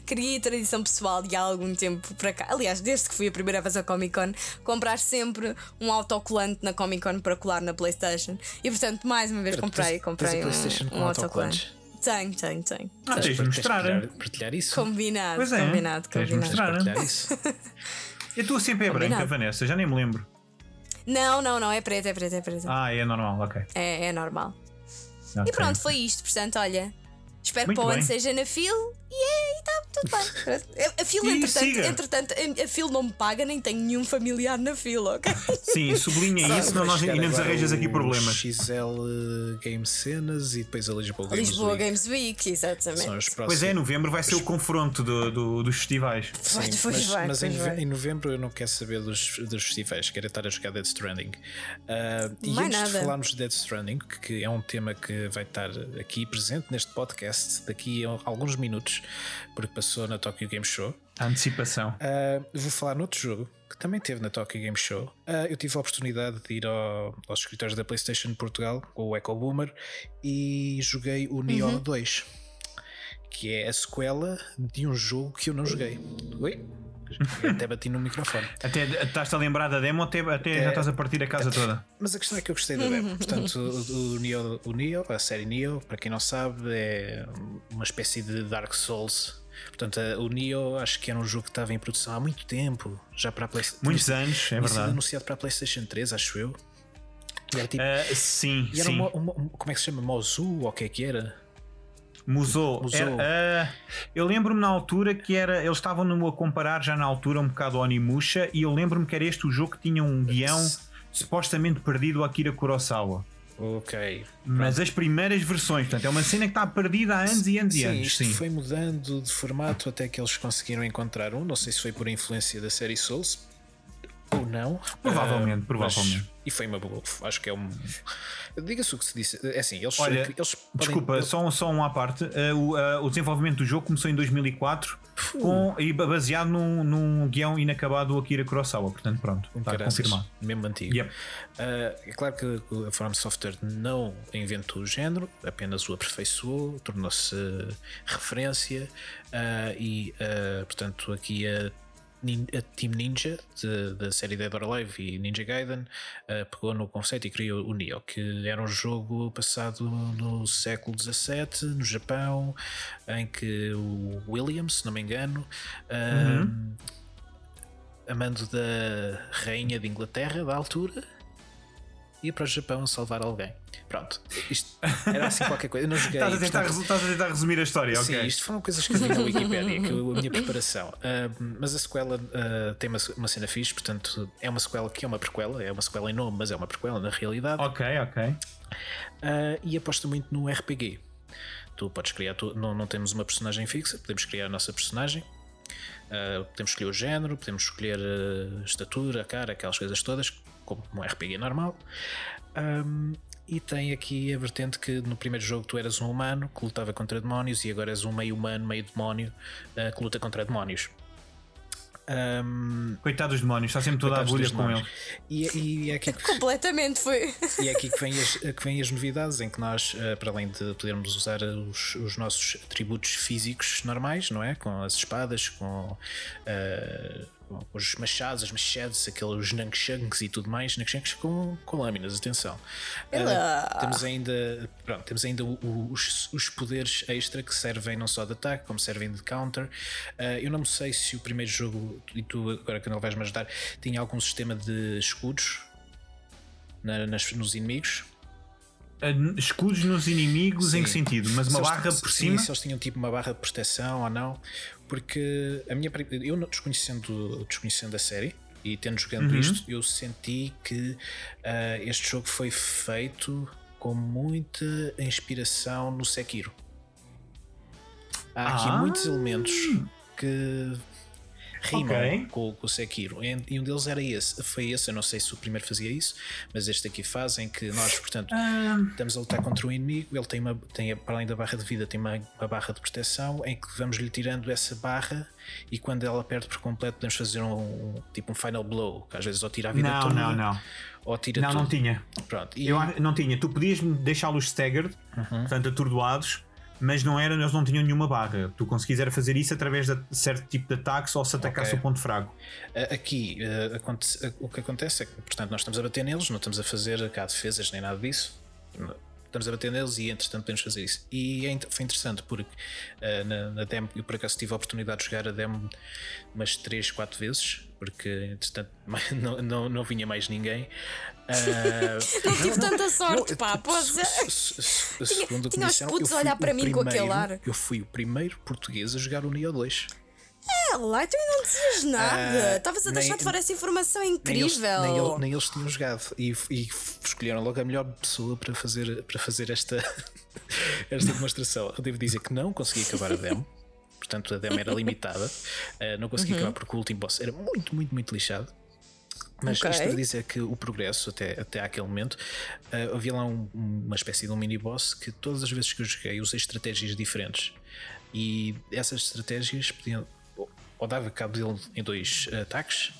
Criei a tradição pessoal de há algum tempo para cá. Aliás, desde que fui a primeira vez à Comic Con, comprar sempre um autocolante na Comic Con para colar na PlayStation. E portanto, mais uma vez Espera, comprei, tens- comprei tens um, um autocolante. Tenho, tenho, tenho. Ah, tens de Tens mostrar. partilhar, partilhar isso. Combinado, Pois é, combinado, tens de combinado. mostrar. Partilhar isso. A tua sempre é branca. Vanessa, já nem me lembro. Não, não, não, é preta, é preta, é preta. Ah, é normal, ok. É, é normal. Ok. E pronto, foi isto. Portanto, olha, espero Muito que para o ano seja na FIL e é, e está tudo bem. A FIL, E entretanto, siga. entretanto, a- a FIL não me paga, nem tenho nenhum familiar na FIL, ok? Sim, sublinha isso, senão nós chegar ainda nos agora arranjas aqui problemas. XL Game Cenas e depois a Lisboa Games Lisboa Week. Games Week, exatamente. Próximos. Pois é, novembro vai ser o confronto do- do- dos festivais. Sim, Pois mas, vai, mas em, vai. em novembro eu não quero saber dos, dos festivais, quero estar a jogar Dead Stranding. Ah, e antes de nada. falarmos de Dead Stranding, que, que é um tema que vai estar aqui presente neste podcast daqui a alguns minutos, porque passou na Tokyo Game Show. A antecipação. Uh, vou falar noutro jogo que também teve na Tokyo Game Show. Uh, eu tive a oportunidade de ir ao- aos escritórios da PlayStation de Portugal com o Echo Boomer e joguei o Neo Uhum. 2, que é a sequela de um jogo que eu não joguei. Oi? Até bati no microfone. Até estás-te a lembrar da demo, até, até já estás a partir a casa toda. Mas a questão é que eu gostei da demo. Portanto, o, o Neo, o Neo, a série Neo, para quem não sabe, é uma espécie de Dark Souls. Portanto, a- o Neo acho que era um jogo que estava em produção há muito tempo, já para a PlayStation. Muitos anos, é verdade. anunciado para a PlayStation 3, acho eu. E era tipo. Ah, sim, e era sim. uma, uma- um- como é que se chama? Mozu ou o que é que era? Musou. Musou. Era, ah, eu lembro-me na altura que era. Eles estavam a comparar já na altura um bocado ao Onimusha e eu lembro-me que era este o jogo que tinha um guião supostamente perdido Akira Kurosawa. Ok. Mas as primeiras versões, portanto, é uma cena que está perdida há anos e anos e Sim, anos. isto Sim. foi mudando de formato até que eles conseguiram encontrar um. Não sei se foi por influência da série Souls ou não. Provavelmente, Ah, provavelmente. E foi uma boa. Acho que é um. Diga-se o que se disse. É assim, eles. Olha, eles podem- Desculpa, só, um- só um à parte. Ah, o, ah, o desenvolvimento do jogo começou em 2004 com, e baseado num, num guião inacabado do Akira Kurosawa. Portanto, pronto, está Caraças, confirmado. Mesmo antigo. Yep. Ah, é claro que a From Software não inventou o género, apenas o aperfeiçoou, tornou-se referência e, portanto, aqui a, Nin- a Team Ninja da série Dead or Alive e Ninja Gaiden ah, pegou no conceito e criou o Neo, que era um jogo passado no século XVII, no Japão, em que o William, se não me engano, ah, a mando da rainha de Inglaterra da altura ia para o Japão salvar alguém. Pronto, isto era assim qualquer coisa. Eu não joguei. Estás a, tentar, portanto, estás a tentar resumir a história, Sim, ok? isto foram coisas que eu vi na Wikipedia, que eu- a minha preparação. Ah, mas a sequela ah, tem uma, uma cena fixe, portanto, é uma sequela que é uma prequela, é uma sequela em nome, mas é uma prequela na realidade. Ok, ok. Ah, e aposta muito no RPG. Tu podes criar, tu- não, não temos uma personagem fixa, podemos criar a nossa personagem. Ah, podemos escolher o género, podemos escolher a estatura, a cara, aquelas coisas todas, como um RPG normal. Ahm, e tem aqui a vertente que no primeiro jogo tu eras um humano que lutava contra demónios e agora és um meio humano, meio demónio ah, que luta contra demónios. Ahm, Coitado dos demónios, está sempre toda a dos com eles. E, e é aqui que Completamente foi. e é aqui que vêm as, que vêm as novidades, em que nós, eh, para além de podermos usar os, os nossos atributos físicos normais, não é? Com as espadas, com com os machados, as machetes, aqueles nunchucks e tudo mais, nunchucks com, com lâminas, atenção. Uh, temos ainda, pronto, temos ainda o, o, os, os poderes extra que servem não só de ataque, como servem de counter. Uh, eu não sei se o primeiro jogo, e tu agora que não vais-me ajudar, tinha algum sistema de escudos na, nas, nos inimigos. Uh, escudos nos inimigos sim. em que sentido? Mas uma barra por sim, cima? se eles tinham tipo uma barra de proteção ou não, porque a minha eu desconhecendo, desconhecendo a série e tendo jogando uhum. isto, eu senti que uh, este jogo foi feito com muita inspiração no Sekiro. Há aqui ah. muitos elementos que rimam okay. com, com, o Sekiro. E um deles era esse. Foi esse, eu não sei se o primeiro fazia isso, mas este aqui faz em que nós, portanto, uh... estamos a lutar contra um inimigo, ele tem uma, tem, para além da barra de vida, tem uma, uma barra de proteção em que vamos lhe tirando essa barra e quando ela perde por completo podemos fazer um, um tipo um final blow, que às vezes ou tira a vida não, toda. Não, não, Ou tira não. Não, não tinha. Pronto. E... Eu não tinha. Tu podias deixá-los staggered, uhum. portanto atordoados, mas não era, eles não tinham nenhuma barra. Tu conseguis era fazer isso através de certo tipo de ataques ou se atacasse okay. o ponto fraco. Aqui o que acontece é que, portanto, nós estamos a bater neles, não estamos a fazer cá defesas nem nada disso. Estamos a bater neles e entretanto podemos fazer isso. E é, foi interessante porque uh, na, na, demo, eu por acaso tive a oportunidade de jogar a demo umas 3, 4 vezes, porque entretanto não, não, não vinha mais ninguém. Não tive tanta sorte, pá. Pois é. Segundo tinha, os putos a olhar para mim com aquele ar. Eu fui o primeiro português a jogar o Neo 2. É, lá tu não dizias nada. Estavas a deixar de fora essa informação incrível. Nem eles, tinham jogado. E, e, escolheram logo a melhor pessoa para fazer, para fazer esta, esta demonstração. Eu devo dizer que não consegui acabar a demo. Portanto, a demo era limitada. Uh, não consegui uhum. acabar porque o último boss era muito, muito, muito lixado. Mas okay. isto para dizer que o progresso, até, até àquele momento, uh, havia lá um, uma espécie de um mini-boss que todas as vezes que eu joguei usei estratégias diferentes. E essas estratégias podiam, ou dava cabo dele em dois ataques,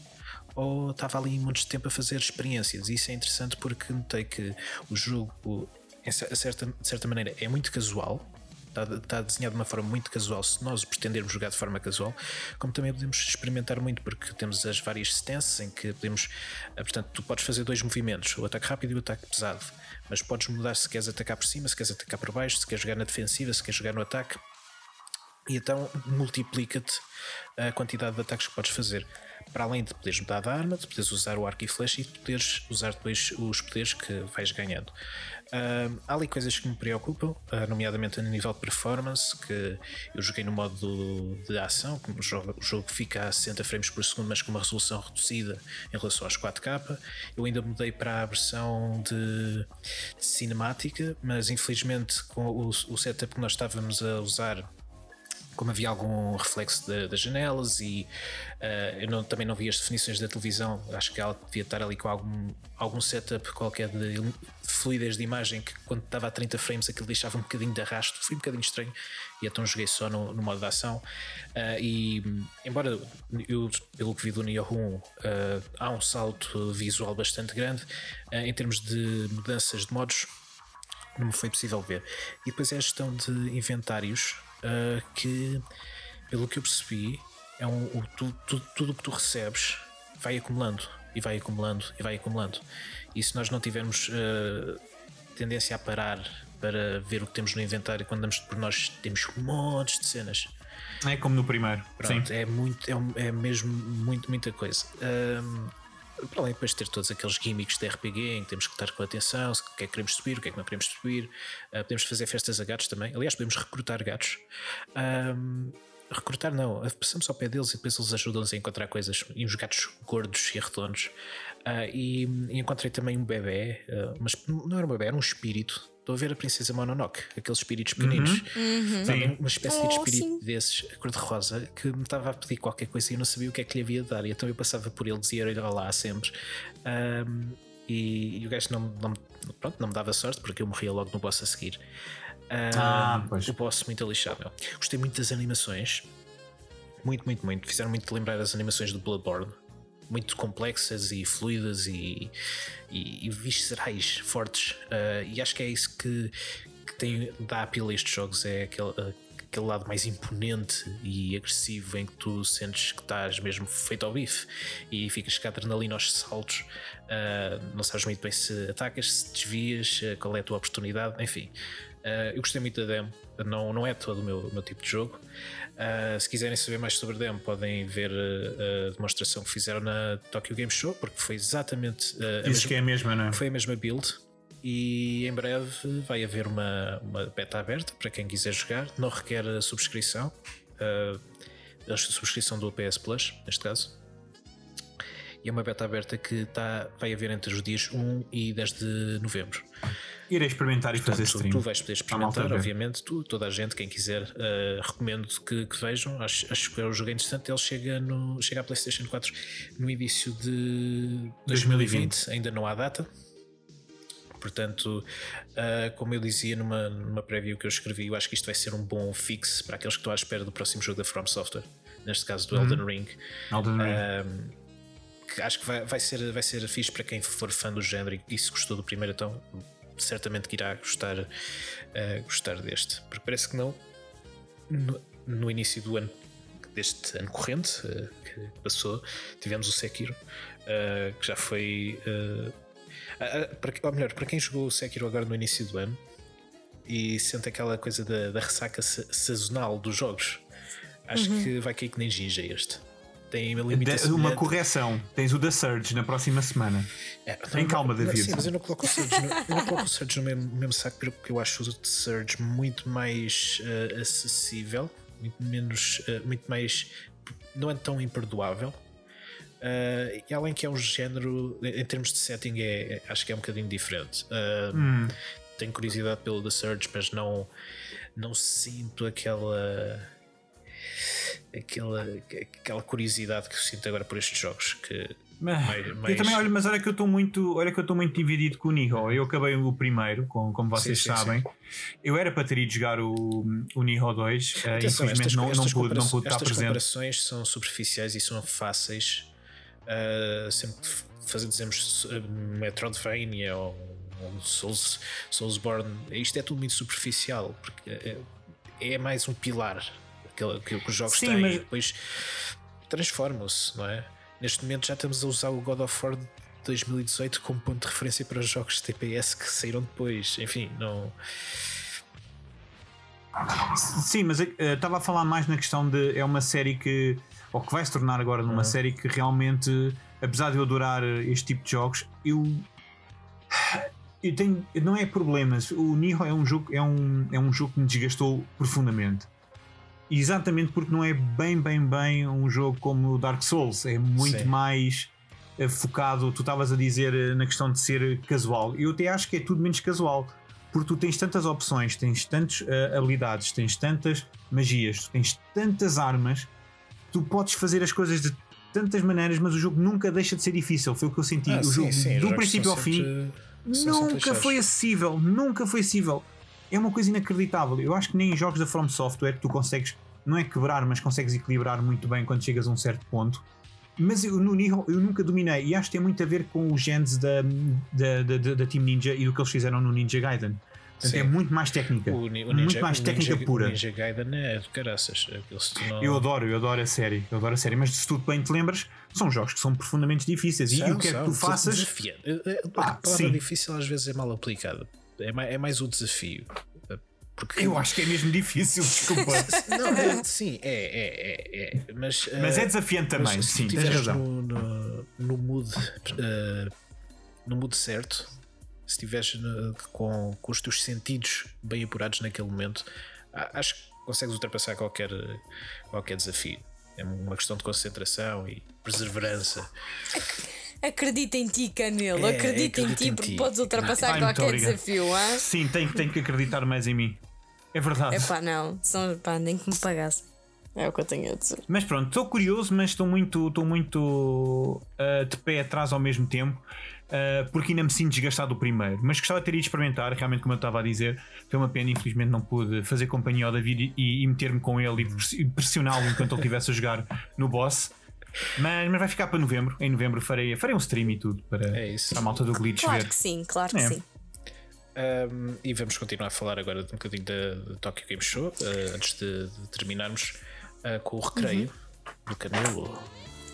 ou estava ali montes de tempo a fazer experiências. Isso é interessante porque notei que o jogo, a certa, de certa maneira, é muito casual está, está desenhado de uma forma muito casual se nós pretendermos jogar de forma casual, como também podemos experimentar muito, porque temos as várias stances em que podemos, eh, portanto, tu podes fazer dois movimentos, o ataque rápido e o ataque pesado, mas podes mudar se queres atacar por cima, se queres atacar por baixo, se queres jogar na defensiva, se queres jogar no ataque, e então multiplica-te a quantidade de ataques que podes fazer para além de poderes mudar de arma, de poderes usar o arco e flecha e de poderes usar depois os poderes que vais ganhando. Há ali coisas que me preocupam, uh, nomeadamente a nível de performance, que eu joguei no modo de ação, que o jogo, o jogo fica a 60 frames por segundo, mas com uma resolução reduzida em relação aos 4K. Eu ainda mudei para a versão de, de cinemática, mas infelizmente com o, o setup que nós estávamos a usar como havia algum reflexo das janelas e uh, eu não, também não vi as definições da televisão, acho que ela devia estar ali com algum, algum setup qualquer de, de fluidez de imagem que quando estava a 30 frames aquilo deixava um bocadinho de arrasto, foi um bocadinho estranho e então joguei só no, no modo de ação. Uh, e embora eu pelo que vi do Neo 1 uh, eh, há um salto visual bastante grande em termos de mudanças de modos não me foi possível ver e depois é a gestão de inventários uh, que, pelo que eu percebi, é um, o, tu, tu, tudo o que tu recebes vai acumulando e vai acumulando e vai acumulando. E se nós não tivermos uh, tendência a parar para ver o que temos no inventário quando damos por nós, temos montes de cenas. É como no primeiro. Pronto, Sim. é muito, é, é mesmo muito, muita coisa. Um, para além depois de ter todos aqueles gimmicks de RPG em que temos que estar com atenção, o que é que queremos subir, o que é que não queremos subir, uh, podemos fazer festas a gatos também. Aliás, podemos recrutar gatos. Um, recrutar não, passamos ao pé deles e depois eles ajudam-nos a encontrar coisas. E uns gatos gordos e redondos. Uh, e, e, encontrei também um bebê, uh, mas não era um bebê, era um espírito Estou a ver a Princesa Mononoke, aqueles espíritos pequeninos. Uhum. Uhum. Uma espécie oh, de espírito sim. desses, cor-de-rosa, que me estava a pedir qualquer coisa e eu não sabia o que é que lhe havia de dar. E então eu passava por ele, dizia-lhe olá sempre. Um, e, e, o gajo não, não, pronto, não me dava sorte porque eu morria logo no boss a seguir. Um, ah, pois. O boss muito. Meu. Gostei muito das animações. Muito, muito, muito. Fizeram muito lembrar as animações do Bloodborne muito complexas e fluidas e, e, e viscerais, fortes. Uh, e acho que é isso que, que tem, dá apelo a estes jogos: é aquele, aquele lado mais imponente e agressivo em que tu sentes que estás mesmo feito ao bife e ficas com a adrenalina aos saltos, uh, não sabes muito bem se atacas, se desvias, uh, qual é a tua oportunidade, enfim. Uh, eu gostei muito da demo, não, não é todo o meu, meu tipo de jogo. se quiserem saber mais sobre a demo, podem ver a demonstração que fizeram na Tokyo Game Show, porque foi exatamente a mesma, que é a mesma, não é? Foi a mesma build e em breve vai haver uma, uma beta aberta para quem quiser jogar. Não requer a subscrição, uh, a subscrição do PS Plus, neste caso. E é uma beta aberta que tá, vai haver entre os dias 1 e 10 de novembro. Irei experimentar e Portanto, fazer stream. Tu vais poder experimentar, obviamente, tu, toda a gente, quem quiser, uh, recomendo que, que, vejam. Acho, acho que é um jogo interessante. Ele chega, no, chega à PlayStation 4 no início de 2020, 2020. ainda não há data. Portanto, uh, como eu dizia numa, numa preview que eu escrevi, eu acho que isto vai ser um bom fix para aqueles que estão à espera do próximo jogo da From Software, neste caso do uhum. Elden Ring. Elden Ring. Uh, que acho que vai, vai, ser, vai ser fixe para quem for fã do género e se gostou do primeiro, então certamente que irá gostar, uh, gostar deste. Porque parece que não. No, no início do ano deste ano corrente uh, que passou, tivemos o Sekiro, uh, que já foi ah, para, ou melhor, para quem jogou o Sekiro agora no início do ano e sente aquela coisa da, da ressaca sazonal dos jogos, acho uhum. que vai cair que nem ginja este. Tem uma correção. Tens o da Surge na próxima semana. É, Tem calma, David. Sim, mas eu não coloco o Surge no, eu não coloco o Surge no mesmo, mesmo saco porque eu acho o Surge muito mais uh, acessível, muito menos. Uh, muito mais. não é tão imperdoável Uh, e além que é um género, em termos de setting, é, é acho que é um bocadinho diferente. Hum. Tenho curiosidade pelo The Surge, mas não, não sinto aquela, aquela, aquela curiosidade que eu sinto agora por estes jogos. Que, mais, mais... Eu também, olha, mas olha que eu estou muito, olha que eu estou muito dividido com o Nihon. Eu acabei o primeiro, como, como vocês sim, sim, sabem. Sim. Eu era para ter ido jogar o, o Nihon 2, uh, infelizmente estas, não, estas não, pude, não pude estar presente. Estas comparações são superficiais e são fáceis uh, sempre fazer, dizemos, Metroidvania ou, ou Souls, Soulsborne, isto é tudo muito superficial, porque é, é mais um pilar que, que, que os jogos Sim, têm mas... e depois transformam-se, não é? Neste momento já estamos a usar o God of War 2018 como ponto de referência para os jogos de TPS que saíram depois. Enfim, não. Sim, mas uh, estava a falar mais na questão de. É uma série que ou que vai se tornar agora numa uhum. série que realmente, apesar de eu adorar este tipo de jogos, eu. Eu tenho, não é problemas. O Nihon é um jogo, é um, é um jogo que me desgastou profundamente. Exatamente porque não é bem, bem, bem um jogo como o Dark Souls. É muito Sim. mais eh, focado. Tu estavas a dizer eh, na questão de ser casual. Eu até acho que é tudo menos casual. Porque tu tens tantas opções, tens tantas uh, habilidades, tens tantas magias, tens tantas armas tu podes fazer as coisas de tantas maneiras, mas o jogo nunca deixa de ser difícil. Foi o que eu senti. Ah, o jogo, sim, do princípio ao fim, nunca foi acessível. Nunca foi acessível. É uma coisa inacreditável. Eu acho que nem em jogos da From Software tu consegues, não é quebrar, mas consegues equilibrar muito bem quando chegas a um certo ponto. Mas eu, no Nihon eu nunca dominei e acho que tem muito a ver com os genes da, da, da, da Team Ninja e do que eles fizeram no Ninja Gaiden. Portanto, é muito mais técnica. O, o ninja, muito mais técnica ninja, pura. O Ninja Gaiden é de caraças. Não... Eu adoro, eu adoro a série. Eu adoro a série, mas se tu bem te lembras, são jogos que são profundamente difíceis. São, e o que é que tu faças. Desafiante. Eh, eh, a palavra sim. difícil às vezes é mal aplicada. É mais, é mais o desafio. Porque... Eu acho que é mesmo difícil, desculpa. não, é, sim, é, é, é, é, Mas, mas uh, é desafiante também, sim, tens razão. No, no, no mood, uh, no mood certo, se estiveres com, com os teus sentidos bem apurados naquele momento, acho que consegues ultrapassar qualquer, qualquer desafio. É uma questão de concentração e perseverança. Acredita em ti, Canelo. É, acredita em ti, porque podes ultrapassar Ai, qualquer desafio. Hein? Sim, tenho, tenho que acreditar mais em mim. É verdade. É pá, não. São, pá, nem que me pagasse. É o que eu tenho a dizer. Mas pronto, estou curioso, mas estou muito, estou muito uh, de pé atrás ao mesmo tempo. Uh, porque ainda me sinto desgastado do primeiro. Mas gostava de ter ido experimentar, realmente, como eu estava a dizer. Foi uma pena, infelizmente, não pude fazer companhia ao David e, e meter-me com ele e pressioná-lo enquanto ele estivesse a jogar no boss. Mas, mas vai ficar para novembro. Em novembro farei, farei um stream e tudo para, é para a malta do Glitch claro ver. Que sim, claro que é. sim. Um, e vamos continuar a falar agora um bocadinho da, da Tokyo Game Show, uh, antes de, de terminarmos uh, com o recreio do Canelo.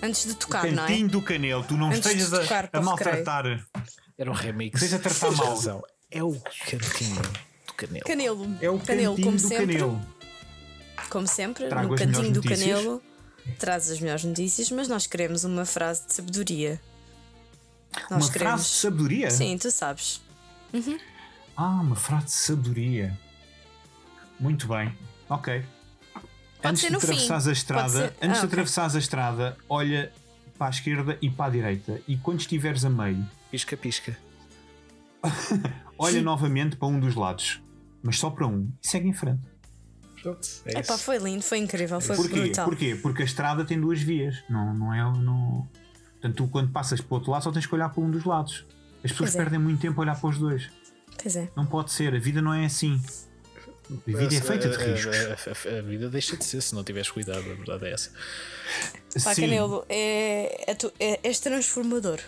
Antes de tocar, não é? Cantinho do Canelo, tu não Antes de estejas a, a maltratar. Era um remix. Esteja a tratar mal. É o cantinho do Canelo. Canelo. É o Canelo, cantinho como do sempre. Canelo. Como sempre, Trago no cantinho do notícias. Canelo, traz as melhores notícias, mas nós queremos uma frase de sabedoria. Nós Uma queremos. frase de sabedoria? Sim, tu sabes. Ah, uma frase de sabedoria. Muito bem. Ok. antes de fim. atravessares a estrada, ser- antes Ah, de atravessares a estrada, olha para a esquerda e para a direita. E quando estiveres a meio, Pisca, pisca. olha novamente para um dos lados. Mas só para um. E segue em frente. É Epá, foi lindo, foi incrível, foi Porquê? brutal. Porquê? Porque a estrada tem duas vias. Não, não é. Não... Portanto, tu quando passas para o outro lado só tens que olhar para um dos lados. As pessoas Pois é. perdem muito tempo a olhar para os dois. Pois é. Não pode ser. A vida não é assim. A vida é feita de a- riscos. A, a- a vida deixa de ser se não tiveres cuidado, a verdade é essa. Pá. Canelo, é, é, é, és transformador.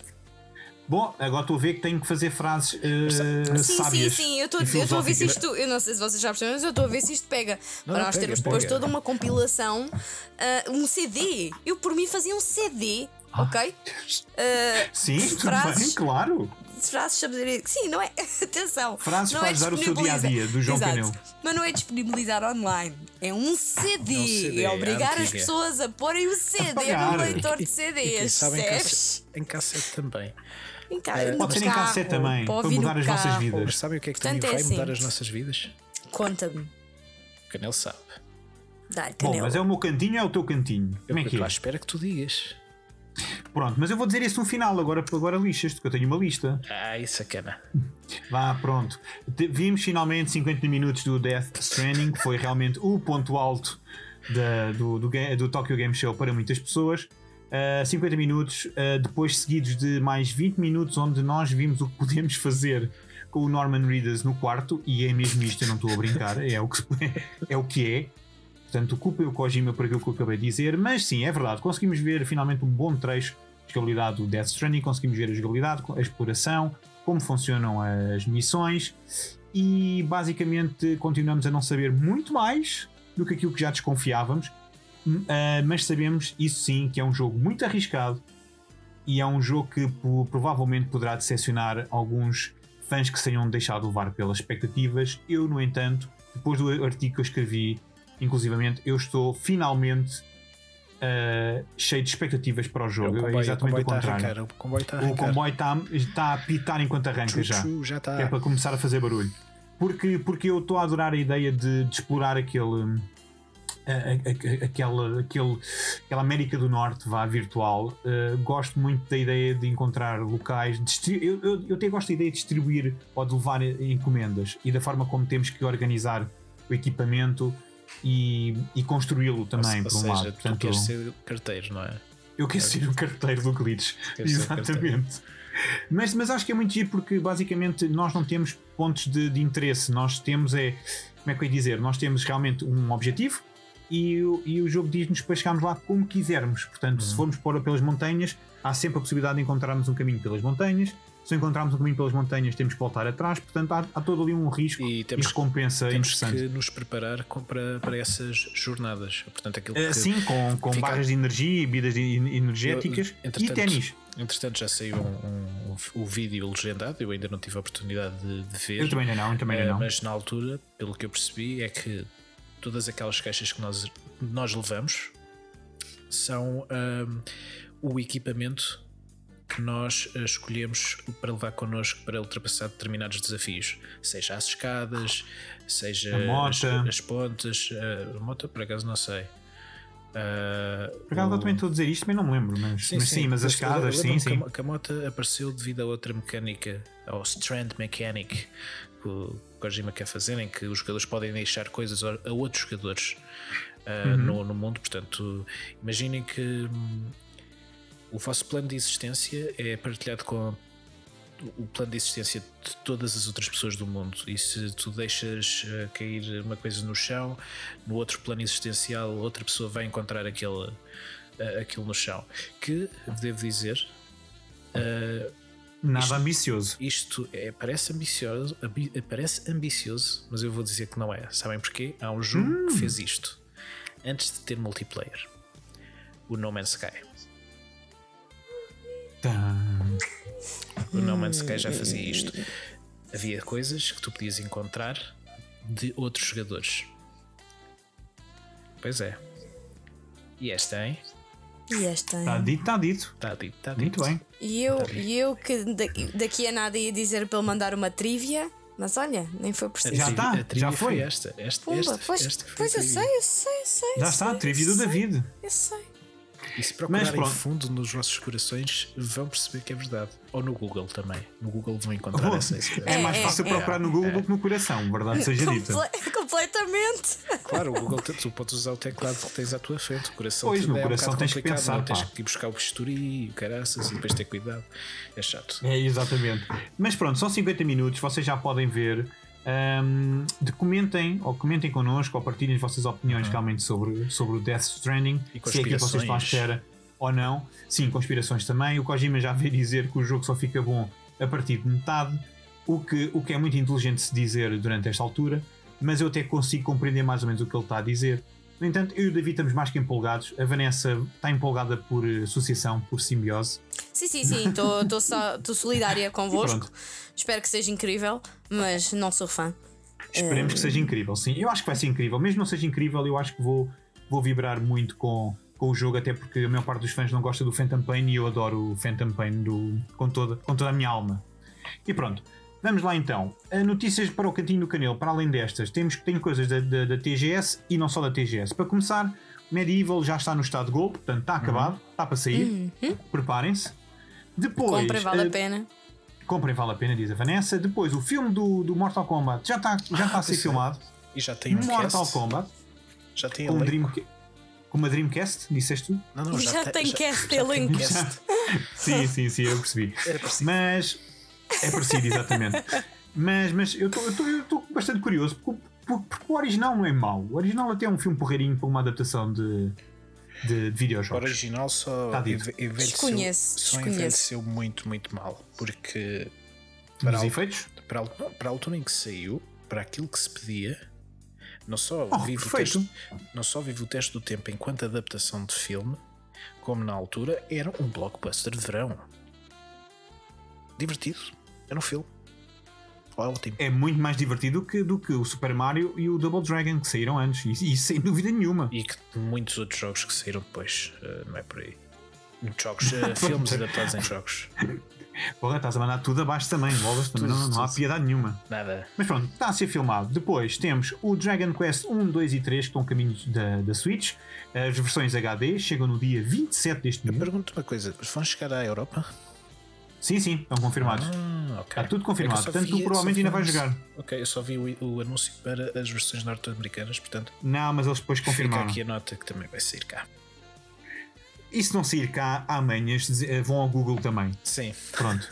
Bom, agora estou a ver que tenho que fazer frases eh, Sim, sim, sábias. sim, eu estou e eu estou a ver se isto. Eu não sei se vocês já perceberam, mas eu estou a ver se isto pega. Não, Para nós pega, termos depois pega. toda uma compilação, ah, um CD. Eu por mim fazia um CD, ok? Ah, Sim, tudo frases. bem, claro. frases sabedoria. Sim, não é? Atenção. Frases não para é ajudar o seu disponibilizar- dia-a-dia, do João Exato. Canelo. Mas não é disponibilizar online. É um CD. É um CD, É obrigar é as pessoas a porem o CD pagar. no leitor de E CDs. sabe em Percebes? cassete, em cassete também. Em ca- Eh, no Pode ser em carro, cassete também, para mudar as nossas vidas. Mas sabem o que é que Portanto, também é vai mudar assim. as nossas vidas? Conta-me. O Canel sabe. Dá-lhe Bom, mas é o meu cantinho ou é o teu cantinho? Como é que estou à é? espera que tu digas. Pronto, mas eu vou dizer isso no final, agora, agora lixas, porque eu tenho uma lista. Ai, sacana. Vá, pronto. Vimos finalmente 50 minutos do Death Stranding, que foi realmente o ponto alto da- do, do, ga- do Tokyo Game Show para muitas pessoas. Uh, 50 minutos, uh, depois seguidos de mais 20 minutos, onde nós vimos o que podemos fazer com o Norman Reedus no quarto, e é mesmo isto, eu não estou a brincar, é o que, é, o que é. Portanto, culpem o Kojima por aquilo que eu acabei de dizer, mas sim, é verdade, conseguimos ver finalmente um bom trecho de jogabilidade do Death Stranding, conseguimos ver a jogabilidade, a exploração, como funcionam as missões e basicamente continuamos a não saber muito mais do que aquilo que já desconfiávamos, Ah, mas sabemos isso sim que é um jogo muito arriscado e é um jogo que provavelmente poderá decepcionar alguns fãs que se tenham deixado levar pelas expectativas. Eu, no entanto, depois do artigo que eu escrevi, inclusivamente, eu estou finalmente ah, cheio de expectativas para o O jogo. comboio, é o exatamente o está a contrário. arrancar. O comboio está a O arrancar. comboio está, está a apitar enquanto arranca já. Já está. Que é para começar a fazer barulho. Porque, porque eu estou a adorar a ideia de, de explorar aquele. A- a- a- aquela, aquele, aquela América do Norte vá virtual. Uh, gosto muito da ideia de encontrar locais. eu, eu, eu até gosto da ideia de distribuir ou de levar encomendas e da forma como temos que organizar o equipamento e, e construí-lo também, ou, por um seja, lado. tu Portanto, queres ser carteiro, não é? eu quero ser o carteiro do Glitch. Exatamente. Mas, mas acho que é muito giro porque basicamente nós não temos pontos de, de interesse. Nós temos é. Como é que eu ia dizer? Nós temos realmente um objetivo e, o- e o jogo diz-nos para chegarmos lá como quisermos. Portanto, Uhum. se formos por, pelas montanhas, há sempre a possibilidade de encontrarmos um caminho pelas montanhas. Se encontrarmos um caminho pelas montanhas, temos que voltar atrás. Portanto, há, há todo ali um risco E e, temos- recompensa Temos interessante. que nos preparar com- para, para essas jornadas. Portanto, aquilo Uh, que. Sim, com, com fica- barras de energia e bebidas energéticas Eu, e ténis. Entretanto, já saiu um, um- o vídeo legendado. Eu ainda não tive a oportunidade de, de ver. Eu também não, eu também Eh, não. Mas na altura, pelo que eu percebi, é que todas aquelas caixas que nós, nós levamos são ahm, o equipamento que nós eh, escolhemos para levar connosco para ultrapassar determinados desafios, seja as escadas, seja as, as pontes, eh, a moto por acaso não sei. Ah, Por acaso o- também estou a dizer isto, mas não me lembro. Mas sim, mas, sim, mas as escadas, sim, sim. Que a, que a moto apareceu devido a outra mecânica, ao Strand Mechanic, que o Kojima quer fazer, em que os jogadores podem deixar coisas a outros jogadores ah, Uhum. no, no mundo. Portanto, imaginem que hum, o vosso plano de existência é partilhado com o plano de existência de todas as outras pessoas do mundo. E se tu deixas eh, cair uma coisa no chão, no outro plano existencial, outra pessoa vai encontrar aquele, eh, aquilo no chão. Que, devo dizer, eh, Nada ambicioso. Isto é, parece ambicioso, ambi- parece ambicioso, mas eu vou dizer que não é. Sabem porquê? Há um jogo Hum. que fez isto antes de ter multiplayer. O No Man's Sky. Tá. O No Man's Sky já fazia isto. Havia coisas que tu podias encontrar de outros jogadores. Pois é. E esta, hein? E esta. Tá dito, está dito. Está dito, está dito. Muito bem. E eu, e eu que da- daqui a nada ia dizer para ele mandar uma trivia, mas olha, nem foi preciso. Já tá, trivia já foi. esta. Esta, Pumba, esta, pois, esta foi pois eu sei, eu sei, eu sei. Já eu está, sei, a trivia do David. Eu sei. E se procurarem pronto. fundo nos vossos corações, vão perceber que é verdade. Ou no Google também. No Google vão encontrar Oh, essa. É mais é, fácil é. procurar no Google do que no coração, verdade seja dita. Comple- completamente. Claro, o Google tu- podes usar o teclado que tens à tua frente. O coração Pois, no é um coração bocado tens que pensar, não? Tens que ir buscar o bisturi, o caraças e depois ter cuidado. É chato. É, exatamente. Mas pronto, são 50 minutos, vocês já podem ver. Ahm, de comentem ou comentem connosco ou partilhem as vossas opiniões realmente sobre, sobre o Death Stranding, Uhum. Se é que vocês estão à espera ou não. Sim, conspirações também. O Kojima já veio dizer que o jogo só fica bom a partir de metade, o que, o que é muito inteligente se dizer durante esta altura, mas eu até consigo compreender mais ou menos o que ele está a dizer. No entanto, eu e o David estamos mais que empolgados. A Vanessa está empolgada por eh, associação, por simbiose. Sim, sim, sim, estou solidária convosco. Espero que seja incrível, mas não sou fã. Esperemos É. que seja incrível, sim. Eu acho que vai ser incrível. Mesmo não seja incrível, eu acho que vou, vou vibrar muito com, com o jogo, até porque a maior parte dos fãs não gosta do Phantom Pain e eu adoro o Phantom Pain do, com, toda, com toda a minha alma. E pronto, vamos lá então. A notícias para o cantinho do canil, para além destas, temos tem coisas da, da, da TGS e não só da TGS. Para começar, Medieval já está no estado de gol, portanto está acabado, está para sair. Preparem-se. Depois, Comprem, vale eh, a pena. comprem, vale a pena, diz a Vanessa. Depois, o filme do, do Mortal Kombat já está, já está a ser é. filmado. E já tem um Mortal cast. Kombat Já tem um elenco. Dream, com uma Dreamcast, disseste tu? Não, não, Já tem cast, já tem elenco. cast. Sim, sim, sim, eu percebi. Mas é parecido, exatamente. Mas, mas eu estou bastante curioso porque, porque- porque o original não é mau. O original até é um filme porreirinho para uma adaptação de, de, de O videojogos. original só Tá envelheceu, Desconheço, só desconheço. envelheceu muito, muito mal. Porque para a, efeitos? para, a, para a altura em que saiu, para aquilo que se pedia, não só, Oh, vive o teste, não só vive o teste do tempo enquanto adaptação de filme, como na altura era um blockbuster de verão. Divertido. Era um filme. Ótimo. É muito mais divertido que, do que o Super Mario e o Double Dragon que saíram antes. E, e sem dúvida nenhuma. E que muitos outros jogos que saíram depois, eh, não é por aí. Jogos, eh, filmes adaptados em jogos. Porra, estás a mandar tudo abaixo também. Também não, não há piedade nenhuma. Nada. Mas pronto, está a ser filmado. Depois temos o Dragon Quest 1, 2 e 3 que estão a caminho da, da Switch. As versões HD chegam no dia 27 deste mês. Pergunto uma coisa: vão chegar à Europa? Sim, sim, estão confirmados. Ah, ok. Está tudo confirmado. É eu só Portanto, tu provavelmente ainda vais jogar. Ok, eu só vi o, o anúncio para as versões norte-americanas, portanto, Não, mas eles depois fica confirmaram. aqui a nota que também vai sair cá. E se não sair cá, amanhã eh, vão ao Google também. Sim, Pronto.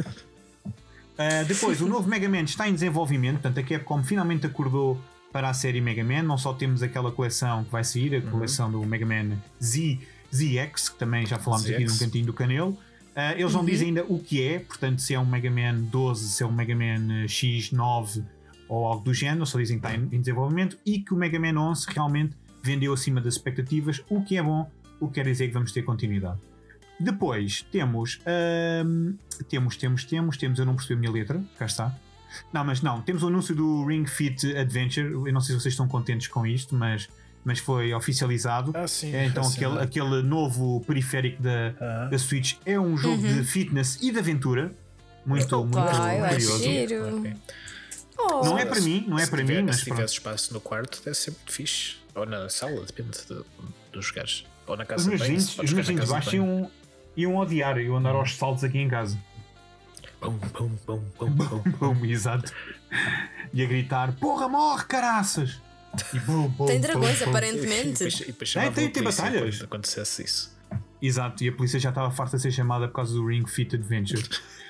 Uh, depois, o novo Mega Man está em desenvolvimento, portanto, a Capcom finalmente acordou para a série Mega Man. Não só temos aquela coleção que vai sair, a Uhum. coleção do Mega Man Z, ZX, que também já falámos aqui ZX. num cantinho do canelo. Uh, eles não dizem ainda o que é, portanto, se é um Mega Man 12, se é um Mega Man X9 ou algo do género, só dizem que está em, desenvolvimento e que o Mega Man 11 realmente vendeu acima das expectativas, o que é bom, o que quer dizer que vamos ter continuidade. Depois temos, hum, temos, temos, temos, temos, eu não percebi a minha letra, cá está. Não, mas não, temos o anúncio do Ring Fit Adventure. Eu não sei se vocês estão contentes com isto, mas, mas foi oficializado. Ah, sim, É, então, aquele, aquele novo periférico da, Ah. da Switch é um jogo de fitness e de aventura. Muito, muito Opa, eu acho curioso. giro. Ok. Oh, Não é para mim, não é para mim, mas Se tiver pronto. espaço no quarto, deve ser muito fixe. Ou na sala, depende de- dos lugares. Ou na Os casa de meus banho. os meus vizinhos de casa baixo de banho. iam, iam odiar, iam andar aos saltos aqui em casa. Pum, pum, pum, pum, pum. Bum, exato. E a gritar: Porra, morre, caraças! E bum, bum, Tem dragões, bum. E aparentemente. depois, e depois É, tem- tem batalhas. Acontecesse isso. Exato, e a polícia já estava farta de ser chamada por causa do Ring Fit Adventure.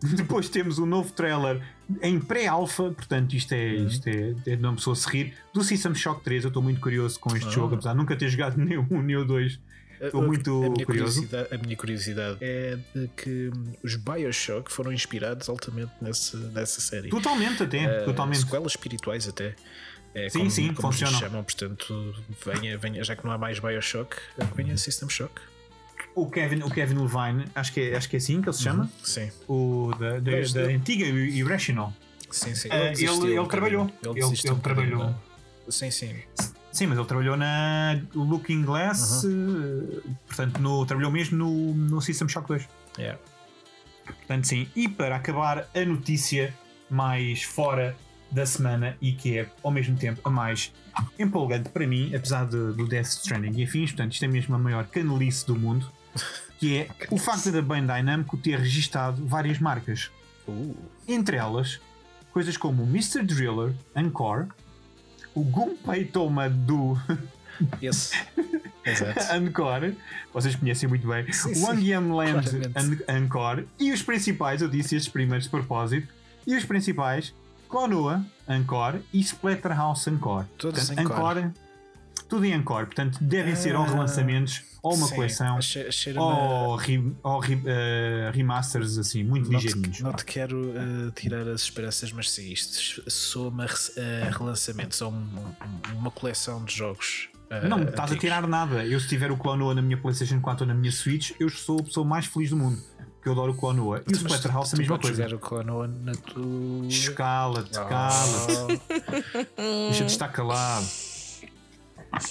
Depois temos o novo trailer em pré-alpha, portanto, isto é, isto é, é de uma pessoa se rir, do System Shock 3. Eu estou muito curioso com este Ah. jogo, apesar de nunca ter jogado nem o 1 nem o 2. Estou muito a minha curioso. curiosidade, a minha curiosidade é de que os Bioshock foram inspirados altamente nesse, nessa série. Totalmente, até. Uh, totalmente. Sequelas espirituais até. É, Sim, como, sim, como lhes funcionam. chamam, portanto, venha, venha, já que não há mais Bioshock, venha System Shock. O Kevin, o Kevin Levine, acho que, é, acho que é assim que ele se chama. Sim, O da, da, da antiga Irrational. sim, sim. Desistiu ele- ele bocadinho. trabalhou. Ele- ele trabalhou. não? Sim, sim. Sim, mas ele trabalhou na Looking Glass, Uhum. eh, portanto, no, trabalhou mesmo no, no System Shock 2. Yeah. Portanto, sim. E para acabar, a notícia mais fora da semana e que é ao mesmo tempo a mais empolgante para mim, apesar de- do Death Stranding e afins, portanto, isto é mesmo a maior canalice do mundo, que é o facto da Bandai Namco ter registado várias marcas. Uh, Entre elas, coisas como o Mr. Driller, Encore, o Gunpei Toma do. Exato. Encore, vocês conhecem muito bem, Sim, o sim, Wangyam Land claramente. An- Encore e os principais, eu disse estes primeiros de propósito, e os principais, Konoha Encore e Splatterhouse Encore. Todos Portanto, Encore. tudo em Encore, portanto devem ser ou Ah, relançamentos ou uma Sim, coleção ou, re- ou re- eh, remasters assim, muito Não te, ligeirinhos. não te quero eh, tirar as esperanças, mas sim, isto soa-me a re- a relançamentos, a um- um- uma coleção de jogos. Não, estás a tirar nada. Eu, se tiver o Clonoa na minha PlayStation 4 ou na minha Switch, eu sou a pessoa mais feliz do mundo. Porque eu adoro o Clonoa. E o Splatterhouse a mesma coisa. jogar o Clonoa na tua. Cala-te, cala-te. Oh, Deixa-te estar calado.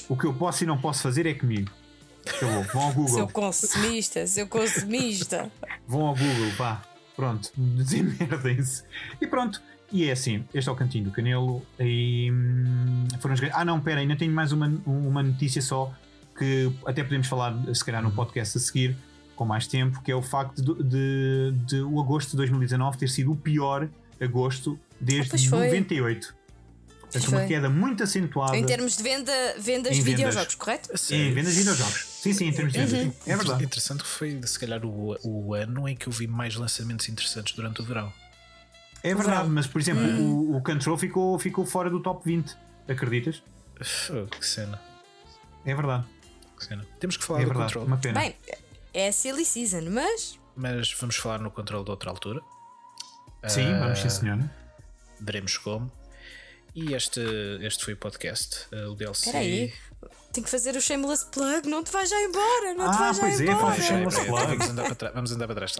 O que eu posso e não posso fazer é comigo. Acabou. Vão ao Seu Google. consumista, seu consumista. Vão ao Google, vá. Pronto. Desemmerdem-se. E pronto. E é assim. Este é o cantinho do Canelo. E, hum, foram os... Ah, não, pera. Ainda tenho mais uma, uma notícia só. Que até podemos falar, se calhar, no podcast a seguir. Com mais tempo. Que é o facto de, de, de o agosto de 2019 ter sido o pior agosto Ah, desde foi. 98. Portanto, uma queda muito acentuada. Em termos de venda, vendas de videojogos, correto? Sim, vendas de videojogos. Sim, sim, em termos de vendas. É Inter- verdade. Interessante que foi, se calhar, o, o ano em que eu vi mais lançamentos interessantes durante o verão. É verdade, verão. mas por exemplo, Hum. o, o Control ficou, ficou fora do top 20. Acreditas? Que cena. É verdade. que cena. Temos que falar É do verdade. controle, Uma pena. Bem, é a silly season, mas mas vamos falar no controle de outra altura. sim, Ah, vamos sim, senhor. Veremos como. E este, este foi o podcast, uh, o DLC. espera aí. Tenho que fazer o shameless plug, não te vais já embora, não te Ah, vais já pois é, embora. faz o Peraí, shameless plug. Vamos andar para trás. Vamos andar para trás.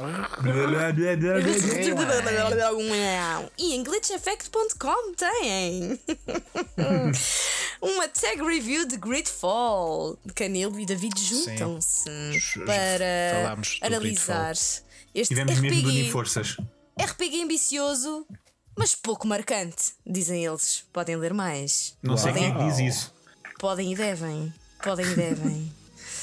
E em glitcheffect.com tem uma tag review de Gridfall. Canelo e David juntam-se para analisar este Tivemos mesmo de unir RPG, forças. RPG ambicioso, mas pouco marcante, dizem eles. Podem ler mais. Não sei quem é que diz isso. Podem e devem. Podem e devem.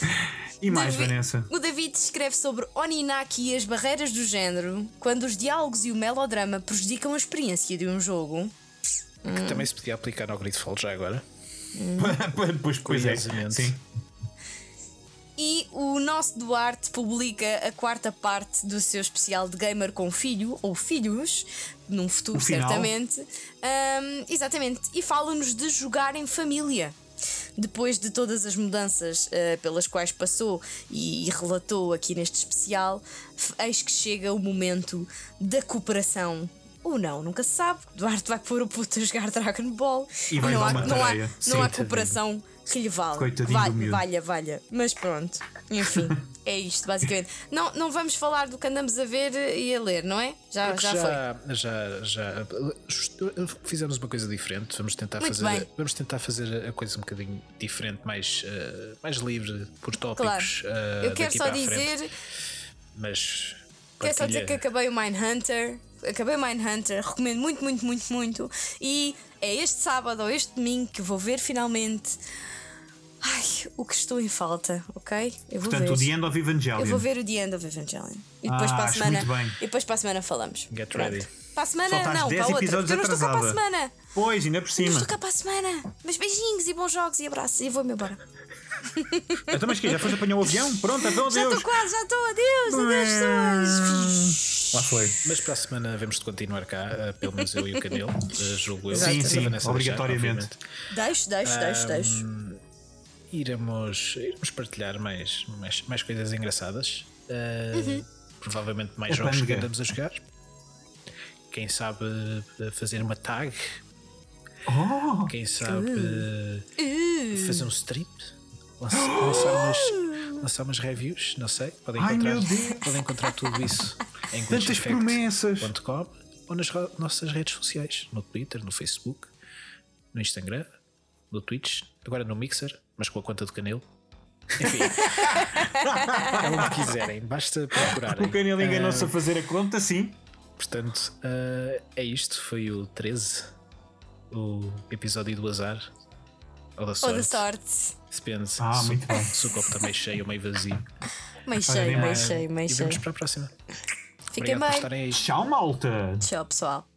E mais, Davi- Vanessa? O David escreve sobre Oninaki e as barreiras do género, quando os diálogos e o melodrama prejudicam a experiência de um jogo. Que também se podia aplicar ao Gridfall já agora. pois, pois é. Sim. E o nosso Duarte publica a quarta parte do seu especial de gamer com filho, ou filhos, num futuro certamente. Ahm, exatamente. E fala-nos de jogar em família. Depois de todas as mudanças ah, pelas quais passou e, e relatou aqui neste especial, eis que chega o momento da cooperação. Ou não, nunca se sabe. Duarte vai pôr o puto a jogar Dragon Ball E vai não, dar há, uma não, há, não há cooperação que lhe vale. Coitadinho Valha, do miúdo. valha, valha. Mas pronto, enfim, é isto basicamente. Não, não vamos falar do que andamos a ver e a ler, não é? Já, Porque já, foi. já, já, já fizemos uma coisa diferente. Vamos tentar Muito fazer, bem. vamos tentar fazer a coisa um bocadinho diferente, mais, eh, mais livre por Claro. tópicos. eh, Eu quero daqui só para a frente. dizer, mas quero só dizer que acabei o Mindhunter. Acabei o Mindhunter, recomendo muito, muito, muito, muito. E é este sábado ou este domingo que vou ver finalmente. Ai, o que estou em falta, ok? Eu vou Portanto, o ver. The End of Evangelion. Eu vou ver o The End of Evangelion. E depois Ah, para a semana. E depois para a semana falamos. Get Pronto. ready. Para a semana não, 10 para outra. Porque eu não estou cá para a semana. Pois, ainda por Eu cima. estou cá para a semana. Mas beijinhos e bons jogos e abraços. E vou-me embora. Então, mas que já foste apanhar o avião? Pronto, então Já adeus. estou quase, já estou. Adeus, adeus, pessoas. Lá foi. Mas para a semana devemos de continuar cá, eh, pelo menos eu e o Canelo, eh, julgo eu. Sim, sim, obrigatoriamente. Deixo, deixo, deixo, deixo. iremos, iremos partilhar mais, mais, mais coisas engraçadas. Uh, Provavelmente mais jogos que andamos a jogar. Quem sabe fazer uma tag. Oh, Quem sabe uh, fazer um strip. Lançar, lançar, umas, lançar umas reviews. Não sei. Podem Ai, encontrar, Deus. podem encontrar tudo isso em glitcheffect.com ou nas nossas redes sociais. No Twitter, no Facebook, no Instagram, no Twitch. Agora no Mixer, mas com a conta do Canelo. Enfim, é onde quiserem, basta procurarem. O Canelo Ah, enganou-se a fazer a conta, sim. Portanto, ah, é isto. Foi o 13, o episódio do azar. Ou da Ou sorte. da sorte. Depende Ah, se, muito bem. se o copo está meio cheio ou meio vazio. Meio cheio, meio cheio, meio e cheio. vemos para a próxima. Fiquem Obrigado por bem. estarem aí. Tchau, malta. Tchau, pessoal.